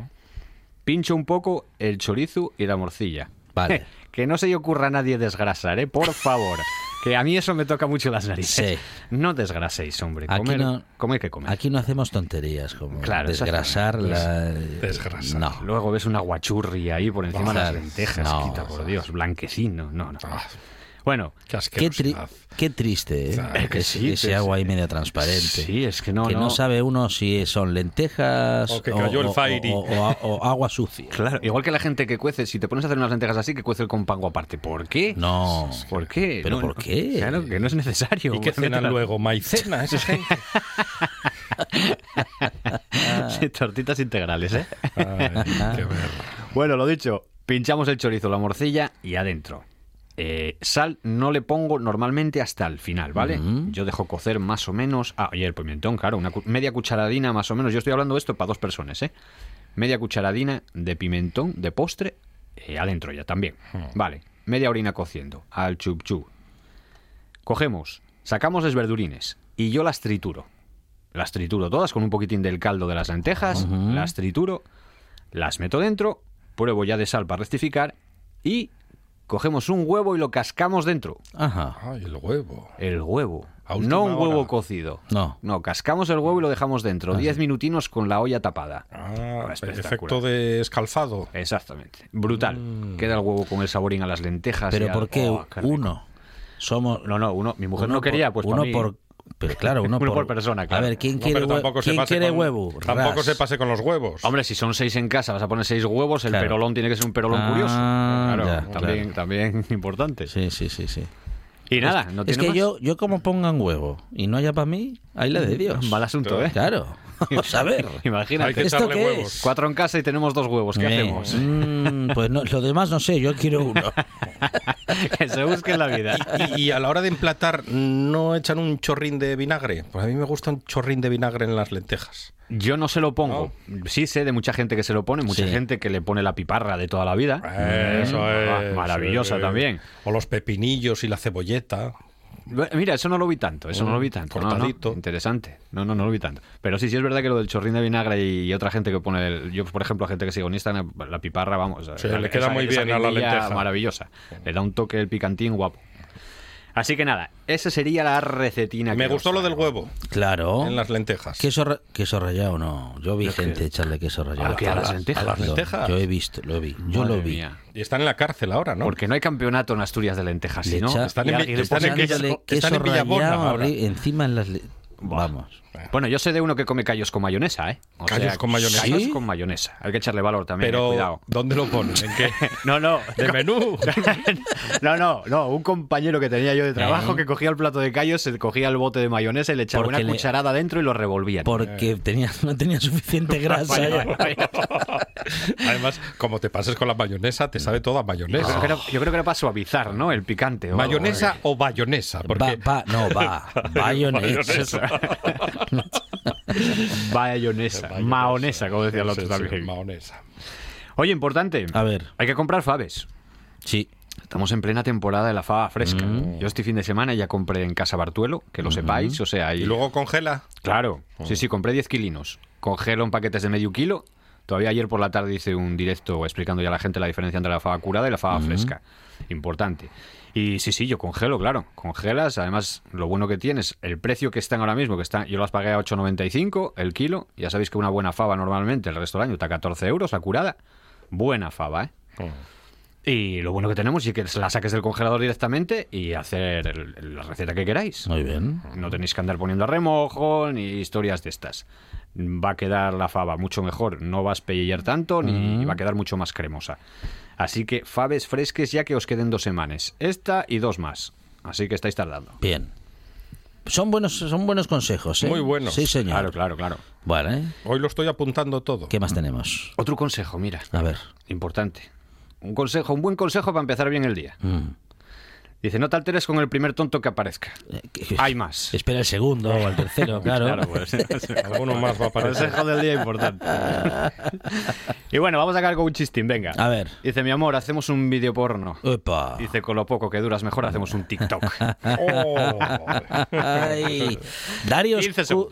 Pincho un poco el chorizo y la morcilla. Vale. que no se le ocurra a nadie desgrasar, ¿eh? Por favor. Que a mí eso me toca mucho las narices. Sí. No desgraséis, hombre. Aquí Comer, no- comer que comer. Aquí no hacemos tonterías como Claro, desgrasar la... Desgrasar. No. Luego ves una guachurri ahí por encima de las lentejas. No, quita, por Dios. Blanquecino. No, no. Ah, Bueno, qué Qué, tri- asquerosidad. qué triste, ¿eh? Claro que Ese- sí, ese que agua sí. ahí media transparente. sí, es que no, que no. no. sabe uno si son lentejas O que cayó el o- Fairy. o- o- o agua sucia. Claro, igual que la gente que cuece, si te pones a hacer unas lentejas así, que cuece el compango aparte. ¿Por qué? No. ¿Por qué? ¿Pero No, por qué? Claro, que no es necesario. ¿Y qué cenan luego? ¿Maicena esa gente? Sí, tortitas integrales, ¿eh? Ay, qué ver. Bueno, lo dicho, pinchamos el chorizo, la morcilla y adentro. Eh, sal no le pongo normalmente hasta el final, ¿vale? Yo dejo cocer más o menos. Ah, y el pimentón, claro, una cu- media cucharadina más o menos. Yo estoy hablando de esto para dos personas, ¿eh? Media cucharadina de pimentón de postre eh, adentro ya también. Vale, media orina cociendo al chup chup. Cogemos, sacamos las verdurines y yo las trituro. Las trituro todas con un poquitín del caldo de las lentejas, las trituro, las meto dentro, pruebo ya de sal para rectificar y cogemos un huevo y lo cascamos dentro. Ajá. Ay, el huevo. El huevo. No un huevo hora. cocido. No. No, cascamos el huevo y lo dejamos dentro. Diez minutinos con la olla tapada. Ah, Espectacular. efecto de escalfado. Exactamente. Brutal. Queda el huevo con el saborín a las lentejas. y Pero al- ¿por qué Oh, uno? Somos... No, no, uno. Mi mujer uno no quería, por- pues para uno mí- por... Pero claro, uno, Uno por persona, claro. A ver, ¿quién No, quiere, pero hue- tampoco se ¿quién pase quiere con- huevo? Tampoco Ras. se pase con los huevos. Hombre, si son seis en casa, vas a poner seis huevos, el Claro. perolón tiene que ser un perolón Ah, curioso. Claro, ya, también, claro. también importante. Sí, sí, sí, sí. Y nada, no es tiene que más. yo, yo como pongan huevo y no haya para mí, ahí la de Dios. Mal asunto, ¿eh? Claro. Vamos a ver. Imagínate. Hay que ¿Esto echarle qué huevos. es? Cuatro en casa y tenemos dos huevos. ¿Qué Eh, hacemos? mm, pues no, lo demás no sé, yo quiero uno. que se busque la vida. Y, y a la hora de emplatar, ¿no echan un chorrín de vinagre? Pues a mí me gusta un chorrín de vinagre en las lentejas. Yo no se lo pongo. Sí sé de mucha gente que se lo pone, mucha Sí. gente que le pone la piparra de toda la vida. Eso Ah, es. Maravillosa sí. también. O los pepinillos y la cebolleta. Mira, eso no lo vi tanto, eso no lo vi mm, tanto. Cortadito. interesante. No, no, no lo vi tanto. Pero sí, sí es verdad que lo del chorrín de vinagre y, otra gente que pone, el, yo por ejemplo, gente que sigue en Instagram, la piparra, vamos. le queda muy bien a la lenteja. Maravillosa. Le da un toque el picantín guapo. Así que nada, esa sería la recetina. Me gustó lo del huevo. Claro. En las lentejas. Queso, queso rallado, no. Yo vi gente echarle queso rallado. ¿A, las lentejas? las lentejas? Yo, he visto, lo vi. Yo lo vi. Y están en la cárcel ahora, ¿no? Porque no hay campeonato en Asturias de lentejas, ¿sí, no? Están en, están en, queso, rallado encima en las... Vamos. Bueno, yo sé de uno que come callos con mayonesa, ¿eh? callos con mayonesa. Callos con mayonesa. Hay que echarle valor también, Pero, eh, cuidado. ¿dónde lo pones? ¿En qué? no, no. ¿De menú? no, no, no. Un compañero que tenía yo de trabajo ¿Eh? que cogía el plato de callos, se cogía el bote de mayonesa y le echaba una cucharada dentro y lo revolvía. Porque tenía, no tenía suficiente grasa. Además, como te pases con la mayonesa, te sabe toda mayonesa. Yo, creo, que era para suavizar, ¿no? El picante. ¿Mayonesa o, bayonesa? Porque... no, va. Bayonesa. Bayonesa. Maonesa, como decía el otro también. maonesa. Oye, importante. A ver. Hay que comprar faves. Sí. Estamos en plena temporada de la fava fresca. Mm. Yo este fin de semana ya compré en Casa Bartuelo, que lo sepáis. O sea, ¿Y luego congela? Claro. Sí, sí, compré 10 kilinos. Congelo en paquetes de medio kilo. Todavía ayer por la tarde hice un directo explicando ya a la gente la diferencia entre la fava curada y la fava fresca. Importante. Y sí, sí, yo congelo, claro. Congelas, además, lo bueno que tienes, el precio que están ahora mismo, que están, yo las pagué a 8,95 el kilo. Ya sabéis que una buena fava normalmente el resto del año está a 14 euros la curada. Buena fava, ¿eh? Oh. Y lo bueno que tenemos es que la saques del congelador directamente y hacer la receta que queráis. Muy bien. No tenéis que andar poniendo a remojo ni historias de estas. Va a quedar la fava mucho mejor, no vas a tanto ni va a quedar mucho más cremosa. Así que faves fresques ya que os queden dos semanas. Esta y dos más. Así que estáis tardando. Bien. Son buenos, son buenos consejos, ¿eh? Muy buenos. Sí, señor. Claro, claro, claro. Bueno, ¿eh? Hoy lo estoy apuntando todo. ¿Qué más tenemos? Otro consejo, mira. A ver. Importante. Un consejo, un buen consejo para empezar bien el día. Mm. Dice, no te alteres con el primer tonto que aparezca. Eh, Hay más. Espera el segundo o el tercero, claro. claro pues, alguno más va a aparecer. Consejo del día importante. y bueno, vamos a acabar con un chistín, venga. A ver. Dice, mi amor, hacemos un vídeo porno. Opa. Dice, con lo poco que duras mejor hacemos un TikTok. oh. Dario,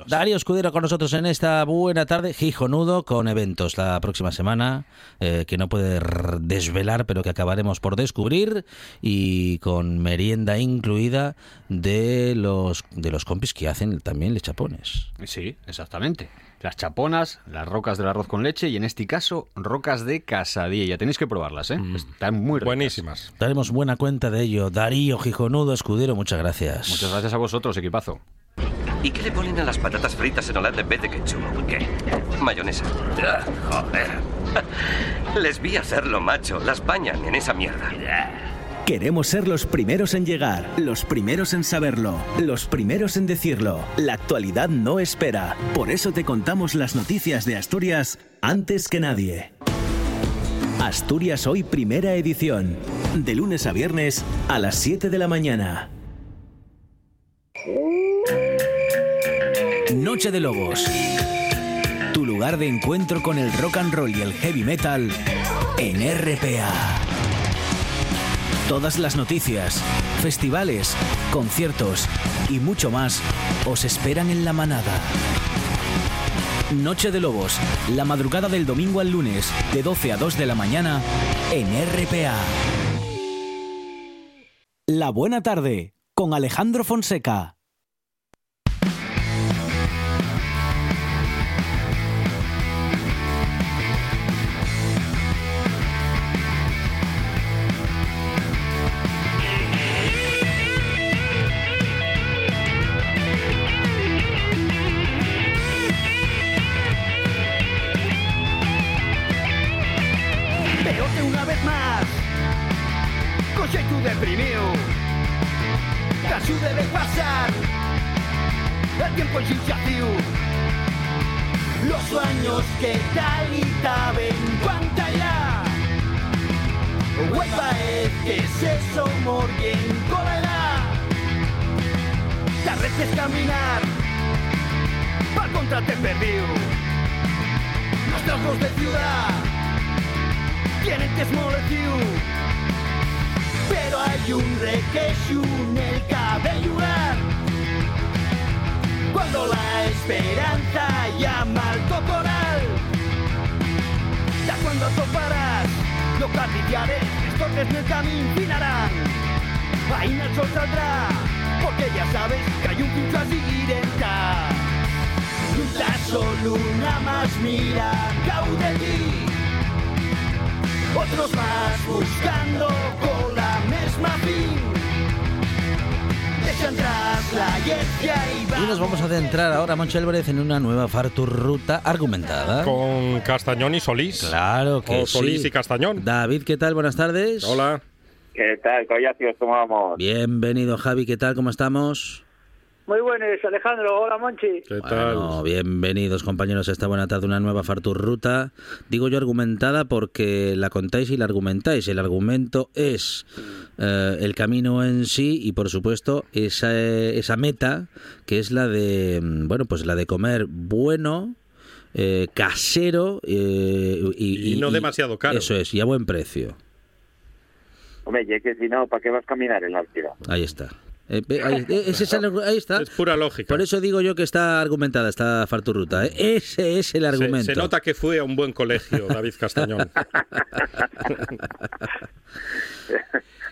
Dario Escudero con nosotros en esta buena tarde. Gijonudo con eventos la próxima semana eh, que no puede desvelar, pero que acabaremos por descubrir. Y con merienda incluida de los, de los compis que hacen también lechapones. Sí, exactamente. Las chaponas, las rocas del arroz con leche y en este caso rocas de casadilla. Tenéis que probarlas, ¿eh? Mm. Están muy buenísimas. Daremos buena cuenta de ello. Darío Gijonudo Escudero, muchas gracias. Muchas gracias a vosotros, equipazo. ¿Y qué le ponen a las patatas fritas en Holanda en vez de ketchup? ¿Qué? Mayonesa. Ah, joder. Les vi hacerlo, macho. Las bañan en esa mierda. Queremos ser los primeros en llegar, los primeros en saberlo, los primeros en decirlo. La actualidad no espera. Por eso te contamos las noticias de Asturias antes que nadie. Asturias Hoy Primera Edición. De lunes a viernes a las 7 de la mañana. Noche de Lobos. Tu lugar de encuentro con el rock and roll y el heavy metal en RPA. Todas las noticias, festivales, conciertos y mucho más os esperan en la manada. Noche de Lobos, la madrugada del domingo al lunes, de 12 a 2 de la mañana, en RPA. La buena tarde, con Alejandro Fonseca. Cuando toparás, los cariciares, estos en el camino finarán. Ahí no saldrá, porque ya sabes que hay un pincho a seguir en ta. La solo una más mira, cau de ti. Otros más buscando con la misma fin. Y nos vamos a adentrar ahora, Moncho Álvarez, en una nueva Farturruta argumentada. Con Castañón y Solís. Claro que O Solís sí. y Castañón. David, ¿qué tal? Buenas tardes. Hola. ¿Qué tal, collacios? ¿Cómo vamos? Bienvenido, Javi, ¿qué tal? ¿Cómo estamos? Muy buenos, Alejandro. Hola, Monchi. ¿Qué Bueno, bienvenidos compañeros a esta buena tarde, una nueva Farturruta. Digo yo argumentada porque la contáis y la argumentáis. El argumento es eh, el camino en sí y por supuesto esa, esa meta que es la de, mm, bueno, pues la de comer bueno, eh, casero eh, y, Y no demasiado caro. Eso es, y a buen precio. Hombre, y es que si no, ¿para qué vas a caminar en la ciudad? Ahí está. Eh, ahí, ese es el- ahí está. Es pura lógica. Por eso digo yo que está argumentada esta Farturruta. ¿eh? Ese es el Se, argumento. se nota que fue a un buen colegio, David Castañón.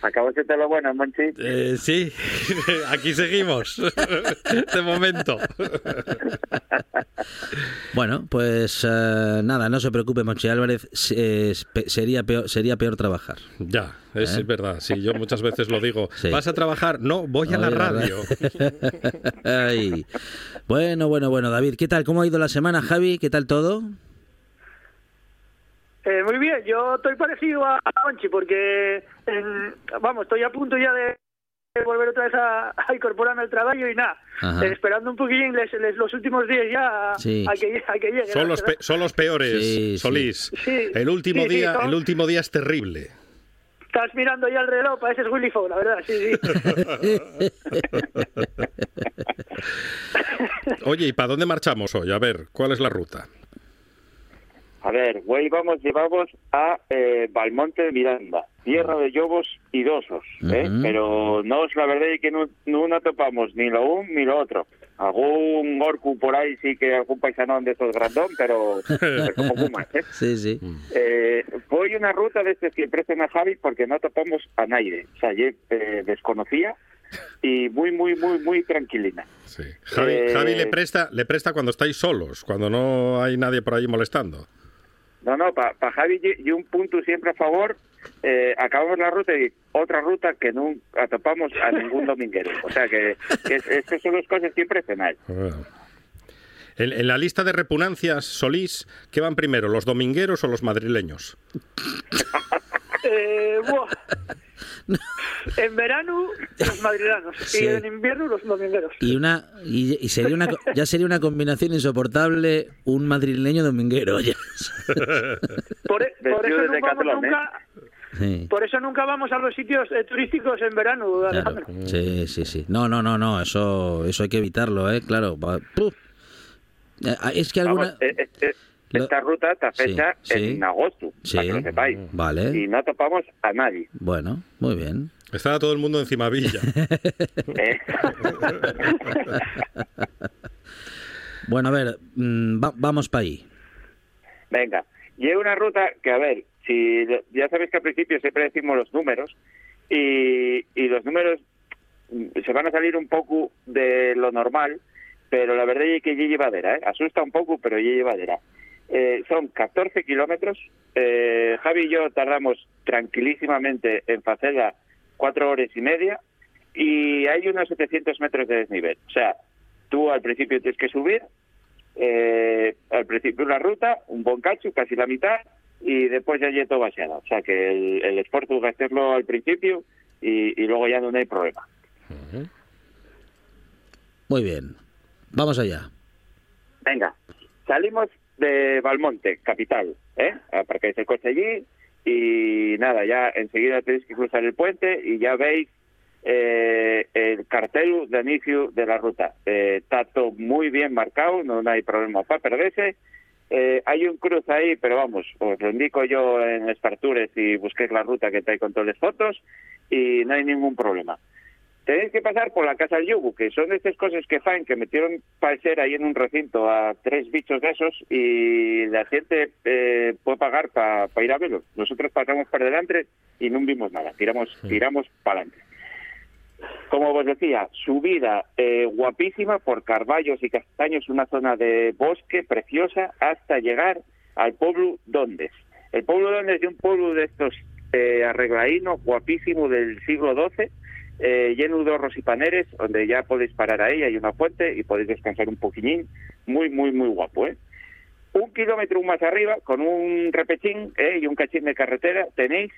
¿Acabas de lo bueno, Monchi? Eh, sí, aquí seguimos. De momento. Bueno, pues eh, nada, no se preocupe, Monchi Álvarez. pe- sería, peor, sería peor trabajar. Ya, es ¿Eh? verdad. Sí, yo muchas veces lo digo. Sí. ¿Vas a trabajar? No, voy a la radio. Ay. Bueno, bueno, bueno, David, ¿qué tal? ¿Cómo ha ido la semana, Javi? ¿Qué tal todo? Eh, muy bien, yo estoy parecido a Monchi porque, en- vamos, estoy a punto ya de volver otra vez a, a incorporarme al trabajo y nada, eh, esperando un poquillo les, les- los últimos días ya a, Sí. a que, a que llegue. Son los, pe- son los peores, Sí. Solís. Sí, El último sí, sí, día, son- el último día es terrible. Estás mirando ya el reloj, pareces Willy Fogg, la verdad, sí, sí. Oye, ¿y para dónde marchamos hoy? A ver, ¿cuál es la ruta? A ver, hoy vamos, llevamos a eh, Valmonte de Miranda, tierra de lobos y dosos, ¿eh? Pero no es la verdad es que no, no topamos ni lo un ni lo otro. Algún orcu por ahí sí que algún paisanón de estos grandón, pero, pero como fumas, ¿eh? Sí, sí. Eh, voy una ruta de este que prestan a Javi porque no topamos a nadie. O sea, yo eh, desconocía y muy, muy, muy, muy tranquilina. Sí. Javi, Eh, Javi le presta, le presta cuando estáis solos, cuando no hay nadie por ahí molestando. No, no, para Javi y, y un punto siempre a favor. eh, acabamos la ruta y otra ruta que nunca topamos a ningún dominguero. O sea que, que es- estas son las cosas siempre penal. En, en la lista de repugnancias, Solís, ¿qué van primero, los domingueros o los madrileños? Eh, buah. En verano, los madrilanos. Sí. Y en invierno, los domingueros. Y una y, y sería una ya sería una combinación insoportable un madrileño dominguero ya. Por, e- por eso nunca vamos, Decathlon, nunca, Sí. por eso nunca vamos a los sitios eh, turísticos en verano, Claro. Sí, sí, sí. No, no, no, no, eso eso hay que evitarlo, eh, claro. Eh, ah, Es que alguna Vamos, eh, esta ruta está fecha sí. en agosto, Sí. para que lo sepáis. Vale. Y no topamos a nadie. Bueno, muy bien. Estaba todo el mundo encima Villa. ¿eh? Bueno, a ver, mm, va- vamos para ahí. Venga, y es una ruta que, a ver, si ya sabéis que al principio siempre decimos los números y, y los números mm, se van a salir un poco de lo normal, pero la verdad es que ya llevadera, ¿eh? asusta un poco, pero ya llevadera. Eh, son 14 kilómetros, eh, Javi y yo tardamos tranquilísimamente en hacerla cuatro horas y media y hay unos 700 metros de desnivel. O sea, tú al principio tienes que subir, eh, al principio una ruta, un buen cacho, casi la mitad, y después ya lleto vaciada. O sea que el, el esfuerzo es hacerlo al principio y, y luego ya no hay problema. Muy bien. Vamos allá. Venga, salimos de Valmonte, capital, ¿eh? Aparcáis el coche allí y nada, ya enseguida tenéis que cruzar el puente y ya veis eh, el cartel de inicio de la ruta. Eh, está todo muy bien marcado, no hay problema para perderse Eh, hay un cruz ahí, pero vamos, os lo indico yo en Espartures y busquéis la ruta que trae con todas las fotos y no hay ningún problema. Tenéis que pasar por la casa del yugu, que son estas cosas que faen, que metieron parecer ahí en un recinto a tres bichos de esos y la gente eh, puede pagar para ir a verlos. Nosotros pasamos por delante y no vimos nada, tiramos, tiramos para adelante. Como os decía, subida eh, guapísima por Carballos y Castaños, una zona de bosque preciosa, hasta llegar al pueblo Dondes. El pueblo Dondes es un pueblo de estos eh, arreglaínos, guapísimo del siglo XII, eh, lleno de horros y paneres, donde ya podéis parar ahí, hay una fuente y podéis descansar un poquillín. Muy, muy, muy guapo, ¿eh? Un kilómetro más arriba, con un repechín ¿eh? y un cachín de carretera, tenéis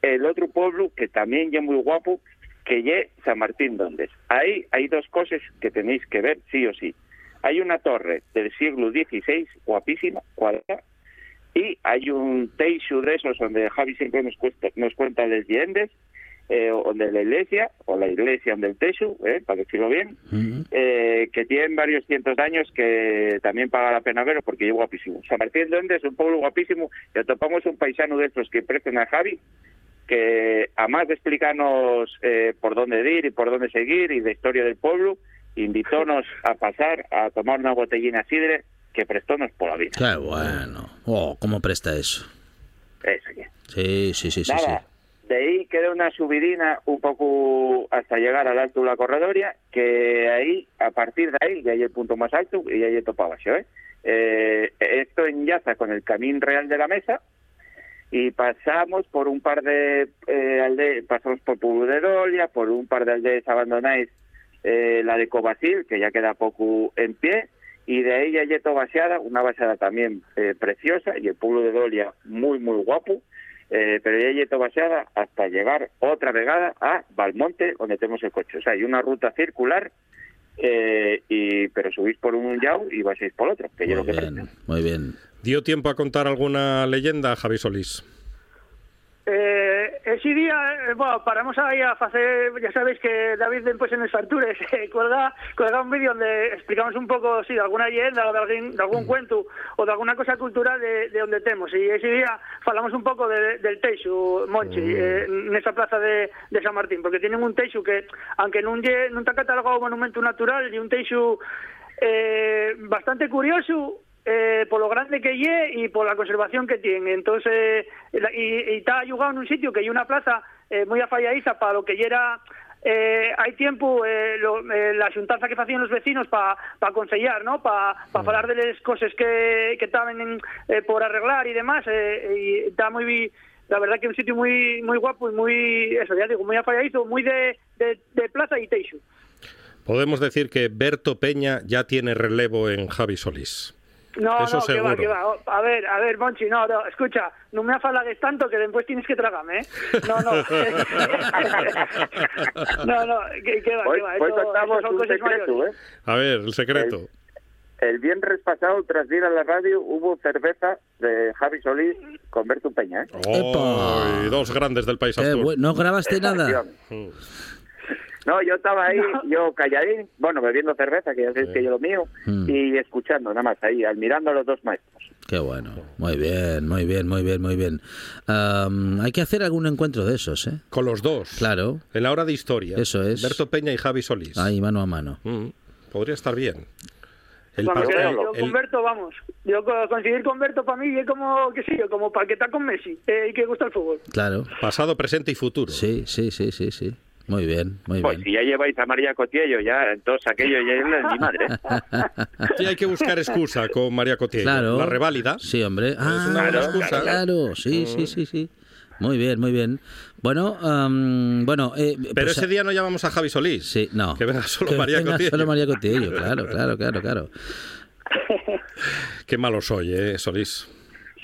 el otro pueblo que también ya muy guapo, que ye San Martín Dondes. Ahí hay dos cosas que tenéis que ver sí o sí. Hay una torre del siglo XVI, guapísima, cuadrada, y hay un teixo de esos donde Javi siempre nos, cuesta, nos cuenta leyendas, eh, donde la iglesia, o la iglesia donde el teixo, eh, para decirlo bien, eh, que tienen varios cientos de años que también paga la pena verlo porque es guapísimo. San Martín Dondes es un pueblo guapísimo, y topamos un paisano de estos que prestan a Javi, que además de explicarnos eh, por dónde ir y por dónde seguir y la historia del pueblo, invitónos a pasar a tomar una botellina sidre que prestónos por la vida. Qué bueno. Oh, ¿cómo presta eso? Eso ya. Sí, sí, sí, sí. Nada, sí. De ahí queda una subidina un poco hasta llegar al alto de la corredoria, que ahí, a partir de ahí, ya hay el punto más alto y ahí topaba yo, ¿eh? Eh, esto enlaza con el camino real de la mesa, y pasamos por un par de eh, aldeas, pasamos por Pueblo de Dolia, por un par de aldeas abandonáis eh, la de Cobasil, que ya queda poco en pie, y de ahí ya Yeto Baseada, una baseada también eh, preciosa, y el pueblo de Dolia muy, muy guapo, eh, pero ya Yeto Baseada hasta llegar otra vegada a Valmonte, donde tenemos el coche. O sea, hay una ruta circular, eh, y pero subís por un yao y baséis por otro, que yo lo que bien, muy bien. ¿Dio tiempo a contar alguna leyenda, Javi Solís? Eh, ese día, eh, bueno, paramos aí a facer, ya sabéis que David despois en Espartures eh, cuelga, cuelga un vídeo donde explicamos un pouco, sí, de alguna leyenda o de algún, de algún cuento o de alguna cosa cultural de, de onde temos e ese día falamos un pouco de, del teixo, Monchi, eh, nesa plaza de, de San Martín, porque tienen un teixo que, aunque non, lle, non está catalogado monumento natural, e un teixo eh, bastante curioso eh, por lo grande que lle y por la conservación que tiene. Entonces, y, y está ayudado en un sitio que hay una plaza eh, muy afalladiza para lo que ya era eh, hai tiempo eh, lo, eh, la xuntanza que facían los vecinos para pa aconsellar, ¿no? para pa falar de las cosas que, que estaban eh, por arreglar y demás, eh, y está muy la verdad que es un sitio muy muy guapo y muy, eso ya digo, muy afalladizo, muy de, de, de plaza y teixo. Podemos decir que Berto Peña ya tiene relevo en Javi Solís. No, Eso no, que va, seguro. que va. O- A ver, a ver, Monchi, no, no, escucha, no me afalagues tanto que después tienes que tragarme, ¿eh? No, no. no, no, que, que va, Hoy, que va. hoy eso- contamos eso son un cosas secreto. ¿eh? A ver, el secreto. El viernes pasado, tras ir a la radio, hubo cerveza de Javi Solís con Berto Peña, ¿eh? Ay, dos grandes del país bu- ¿No grabaste nada? No, yo estaba ahí, yo calladín, bueno, bebiendo cerveza, que ya sabéis que yo lo mío, Mm. y escuchando, nada más, ahí, admirando a los dos maestros. Qué bueno. Muy bien, muy bien, muy bien, muy bien. Am, hay que hacer algún encuentro de esos, ¿eh? Con los dos. Claro. En la hora de historia. Eso es. Berto Peña y Javi Solís. Ahí, mano a mano. Mm, podría estar bien. El Vamos, pastel- yo el- con Berto, vamos. Yo co- conseguir con Berto para mí es como, qué sé yo, como para que está con Messi eh, y que gusta el fútbol. Claro. Pasado, presente y futuro. Sí, sí, sí, sí, sí. Muy bien, muy Pues bien. si ya lleváis a María Cotiello, ya, entonces aquello ya es de mi madre. Sí, hay que buscar excusa con María Cotiello. Claro. La reválida. Sí, hombre. Ah, una buena excusa. Claro, sí, sí, sí, sí. Muy bien, muy bien. Bueno, am, bueno. eh, Pero pues, ese día no llamamos a Javi Solís. Sí, no. Que venga solo que María venga Cotiello. Solo María Cotillo, claro, claro, claro, claro. Qué malo soy, ¿eh, Solís?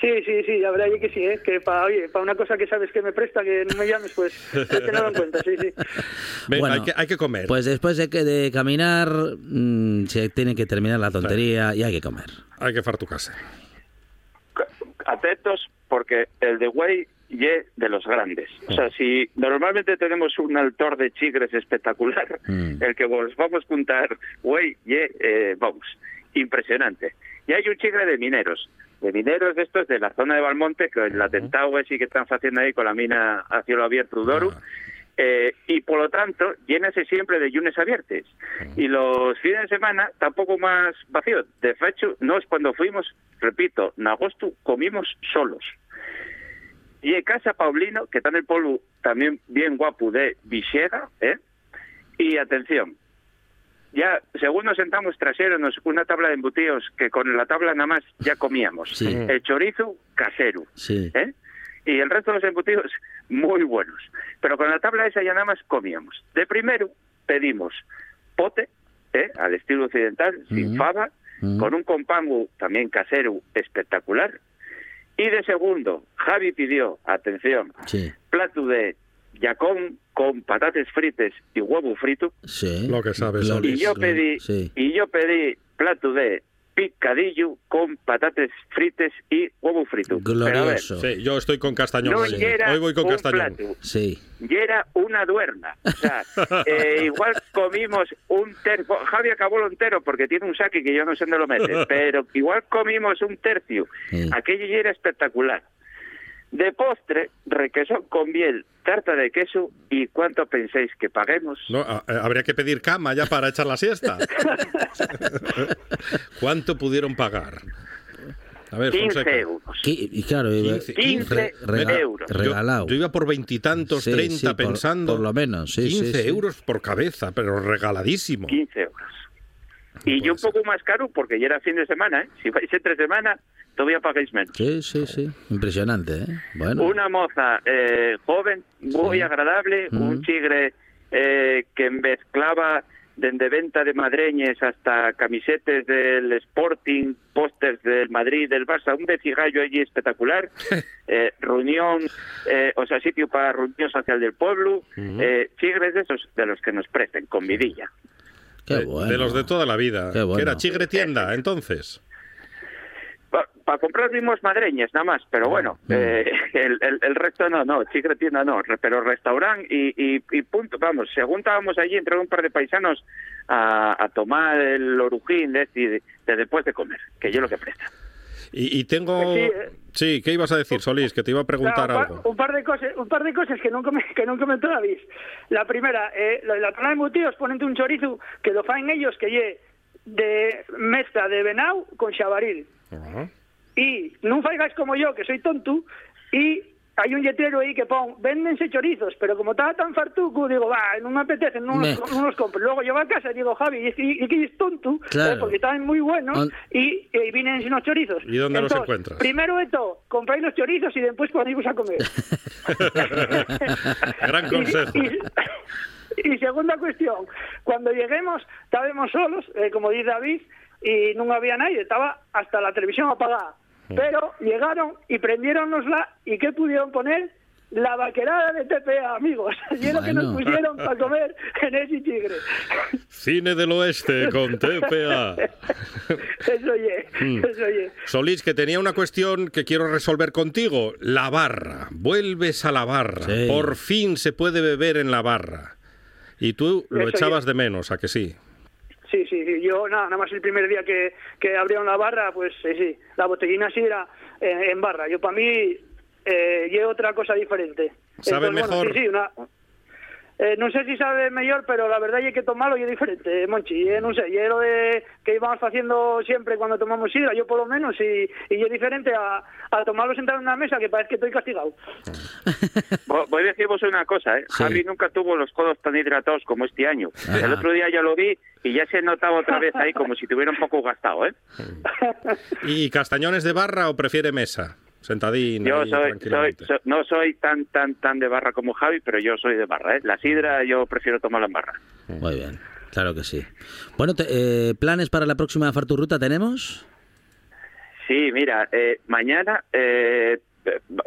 Sí, sí, sí, la verdad es que sí, ¿eh? que para oye, para una cosa que sabes que me presta, que no me llames, pues tenerlo en cuenta, sí, sí. Venga, Bueno, hay, que, hay que comer. Pues después de, que, de caminar, mm, se tiene que terminar la tontería y hay que comer. Hay que far tu casa. Atentos, porque el de Güey ye de los grandes. O sea, si normalmente tenemos un altor de chigres espectacular, Mm. el que vos vamos a contar, Güey, ye, eh, vamos, impresionante. Y hay un chigre de mineros. De mineros de estos de la zona de Valmonte, que el atentado ese que están haciendo ahí con la mina a cielo abierto Udoru, eh, y por lo tanto llénase siempre de lunes abiertos. Y los fines de semana tampoco más vacíos. De hecho, no es cuando fuimos, repito, en agosto comimos solos. Y en casa Paulino, que está en el pueblo también bien guapo de Vixega, ¿eh? Y atención, ya según nos sentamos traseros una tabla de embutidos que con la tabla nada más ya comíamos. El chorizo casero. ¿eh? Y el resto de los embutidos muy buenos. Pero con la tabla esa ya nada más comíamos. De primero pedimos pote, ¿eh? al estilo occidental, sin fava, con un compango también casero espectacular. Y de segundo, Javi pidió, atención, plato de yacón con patates frites y huevo frito. Sí. Lo que sabes. Y yo pedí, y yo pedí plato de picadillo con patates frites y huevo frito. Glorioso. Sí, yo estoy con castañón. No Hoy voy con un castañón. plato, Sí. y era una duerna. O sea, eh, igual comimos un tercio. Javi acabó lo entero porque tiene un saque que yo no sé dónde lo mete, pero igual comimos un tercio. Sí. Aquello ya era espectacular. De postre, requesón con miel, tarta de queso y cuánto pensáis que paguemos. No, a- eh, habría que pedir cama ya para echar la siesta. ¿Cuánto pudieron pagar? A ver, 15 Fonseca. euros. Y claro, iba- 15, 15 re- rega- euros. Yo- regalado. Yo, iba por veintitantos, Sí, treinta sí, por- pensando. por lo menos, sí, sí, 15 sí. euros por cabeza, pero regaladísimo. 15 euros. Y yo un poco más caro porque ya era fin de semana, ¿eh? Si vais entre semana, todavía pagáis menos. Sí, sí, sí. Impresionante, ¿eh? Bueno. Una moza eh, joven, muy Sí. agradable, Mm. un chigre eh, que mezclaba desde venta de madreñes hasta camisetes del Sporting, pósters del Madrid, del Barça, un vecigallo allí espectacular, eh, reunión, eh, o sea, sitio para reunión social del pueblo, Ujú. eh, chigres de esos de los que nos presten, con vidilla. Qué de, bueno. de los de toda la vida. Qué bueno. Que era chigre tienda, entonces. Para comprar vimos madreñas nada más, pero bueno, Mm. eh, el, el, el resto no, no, chigre tienda no, pero restaurante y, y, y punto, vamos, según estábamos allí, entre un par de paisanos a, a tomar el orujín de, este- de, de después de comer, que yo lo que presta. Y, y tengo... Sí. Sí, ¿qué ibas a decir, Solís? Que te iba a preguntar Claro, un, algo. par, un par de cosas, un par de cosas que no que no comentó David. La primera, eh, de la tonada de embutidos, ponente un chorizo que lo faen ellos que lle de mezcla de venau con xabaril. Ajá. Y non faigas como yo, que soy tonto, y hai un letrero aí que pon, véndense chorizos, pero como estaba tan fartuco, digo, va, non me apetece, non Me- los, los compro. Luego llevo a casa y digo, Javi, y, que es tonto, Claro. eh, porque estaban muy buenos, y, y vienen sin los chorizos. ¿Y dónde los Entonces, encuentras? Primero de todo, compráis los chorizos y después podéis a comer. Gran consejo. Y, y segunda cuestión, cuando lleguemos, estábamos solos, eh, como dice David, y no había nadie, estaba hasta la televisión apagada. Pero llegaron y prendieronnosla, ¿y qué pudieron poner? La vaquerada de TPA, amigos. Y es lo que nos pusieron para comer en ese tigre. Cine del Oeste con TPA. Eso oye, Mm. eso oye. Solís, que tenía una cuestión que quiero resolver contigo. La barra. Vuelves a la barra. Sí. Por fin se puede beber en la barra. Y tú lo Eso echabas de menos, ¿a que sí? Sí, sí, sí. Yo, nada, nada más el primer día que, que abrieron la barra, pues sí, sí. La botellina sí era en barra. Yo, para mí, eh, y otra cosa diferente. ¿Sabe bueno, mejor? sí, sí, una... Eh, no sé si sabe mejor, pero la verdad es que tomarlo y es diferente, Monchi. eh, no sé, y es lo de que íbamos haciendo siempre cuando tomamos sidra, yo por lo menos, y, y es diferente a, a tomarlo sentado en una mesa que parece que estoy castigado. Vo- Voy a deciros una cosa, ¿eh? Sí. Javi nunca tuvo los codos tan hidratados como este año. Ajá. El otro día ya lo vi y ya se notaba otra vez ahí como si tuviera un poco gastado, ¿eh? ¿Y castañones de barra o prefiere mesa? Sentadín, Yo ahí, soy, soy, so- no soy tan tan tan de barra como Javi, pero yo soy de barra, ¿eh? La sidra yo prefiero tomarla en barra. Muy bien, claro que sí. Bueno, te- eh, ¿planes para la próxima Farturruta tenemos? Sí, mira, eh, mañana eh,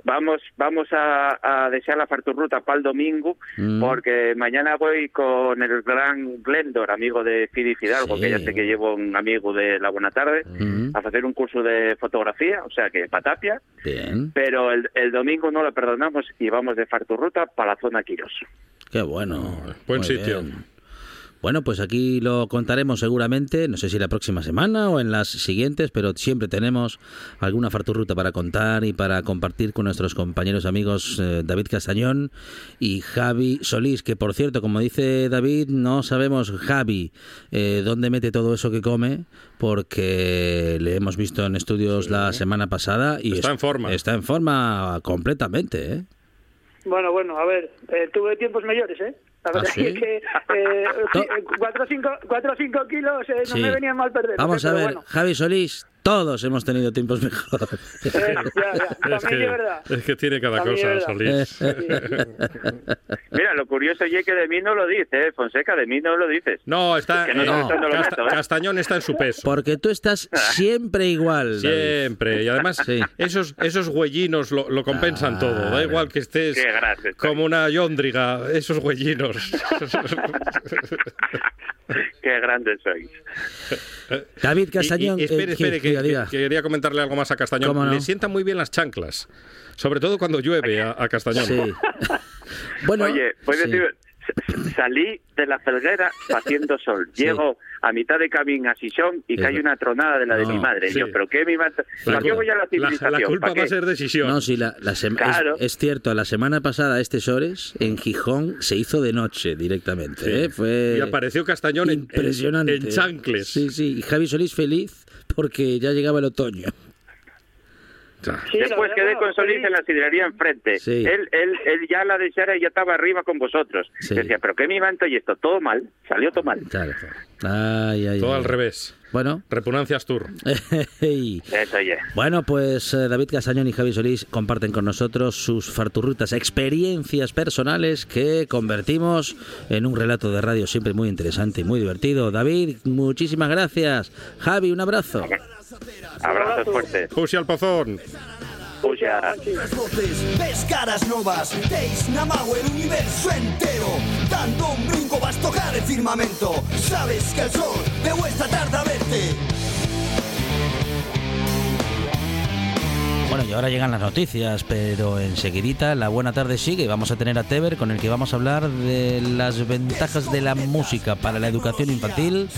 vamos vamos a, a desear la farturruta para el domingo, Mm. porque mañana voy con el gran Glendor, amigo de Fidi Fidalgo, Sí. que ya sé que llevo un amigo de la Buena Tarde, Mm. a hacer un curso de fotografía, o sea que patapia, Bien, pero el, el domingo no lo perdonamos y vamos de farturruta para la zona Quirós. qué bueno. buen Muy sitio. bien. Bueno, pues aquí lo contaremos seguramente, no sé si la próxima semana o en las siguientes, pero siempre tenemos alguna farturruta para contar y para compartir con nuestros compañeros amigos eh, David Castañón y Javi Solís, que por cierto, como dice David, no sabemos Javi eh, dónde mete todo eso que come, porque le hemos visto en estudios la semana pasada y está en forma. Está en forma completamente, ¿eh? Bueno, bueno, a ver, eh, tuve tiempos mejores, ¿eh? La verdad ¿Ah, sí? es que 4 o 5 kilos eh, no Sí. me venían mal perder. Vamos ¿eh? a ver, bueno. Javi Solís, todos hemos tenido tiempos mejores. Eh, ya, ya, Es que, es verdad. es que tiene cada También cosa, Solís. Mira, lo curioso es que de mí no lo dice, ¿eh? Fonseca, de mí no lo dices. No, está, Es que no, Casta- meto, ¿eh? Castañón está en su peso. Porque tú estás siempre igual. David. Siempre. Y además, esos, esos huellinos lo, lo compensan todo. Da igual que estés como una yóndriga, esos huellinos. Qué grande sois. David Castañón, Y, y espere, eh, espere, que- que, diga, diga. que quería comentarle algo más a Castañón. Le sientan muy bien las chanclas. Sobre todo cuando llueve a, a Castañón. Sí. Bueno, Oye, puedes sí. decir, salí de la felguera haciendo sol. Sí. Llego a mitad de camino a Sison y cae una tronada de la de No, mi madre. Sí. yo, ¿pero qué mi madre? La ¿Para qué culpa- voy a la la- civilización? la culpa ¿Para va a ser decisión. No, sí, la, la Claro. es, es cierto, la semana pasada, a estas horas, en Gijón se hizo de noche directamente. Sí. ¿eh? Fue Y apareció Castañón en- en- impresionante. en chancles. Sí, sí, y Javi Solís feliz porque ya llegaba el otoño. Sí, Después quedé con Solís en la sidrería enfrente. Sí. Él, él, él ya la deseara y ya estaba arriba con vosotros. Sí. Decía, ¿pero qué mi manto y esto? Todo mal. Salió todo mal. Claro. Ay, ay, Todo ay. al revés. Bueno. Repugnancias Tour. Eso, oye. Bueno, pues eh, David Castañón y Javi Solís comparten con nosotros sus farturrutas, experiencias personales que convertimos en un relato de radio siempre muy interesante y muy divertido. David, muchísimas gracias. Javi, un abrazo. Abrazos fuertes. Jusi al pozón. Puxa. Tres voces, ves caras novas Teis na mau el universo entero Dando un brinco vas tocar el firmamento Sabes que el sol veu esta tarde a verte Bueno, y ahora llegan las noticias, pero enseguidita la buena tarde sigue y vamos a tener a Teber con el que vamos a hablar de las ventajas de la música para la educación infantil.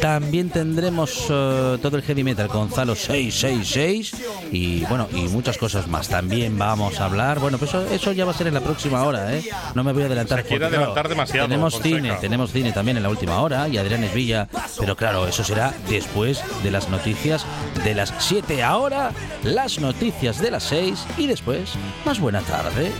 También tendremos eh, todo el heavy metal Gonzalo 666 y bueno, y muchas cosas más. También vamos a hablar, bueno, pues eso, eso ya va a ser en la próxima hora, ¿eh? No me voy a adelantar. Se quiere porque, claro, adelantar demasiado, Tenemos Fonseca. cine, tenemos cine también en la última hora y Adrián Esvilla, pero claro, eso será después de las noticias de las 7. Ahora las noticias de las 6 y después más buena tarde.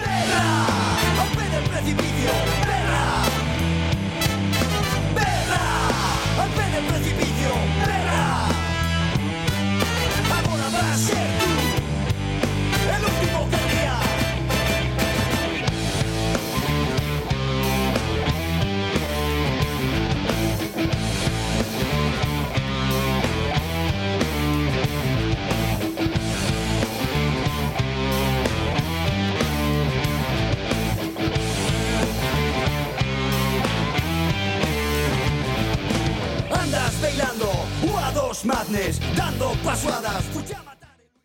Pasuadas,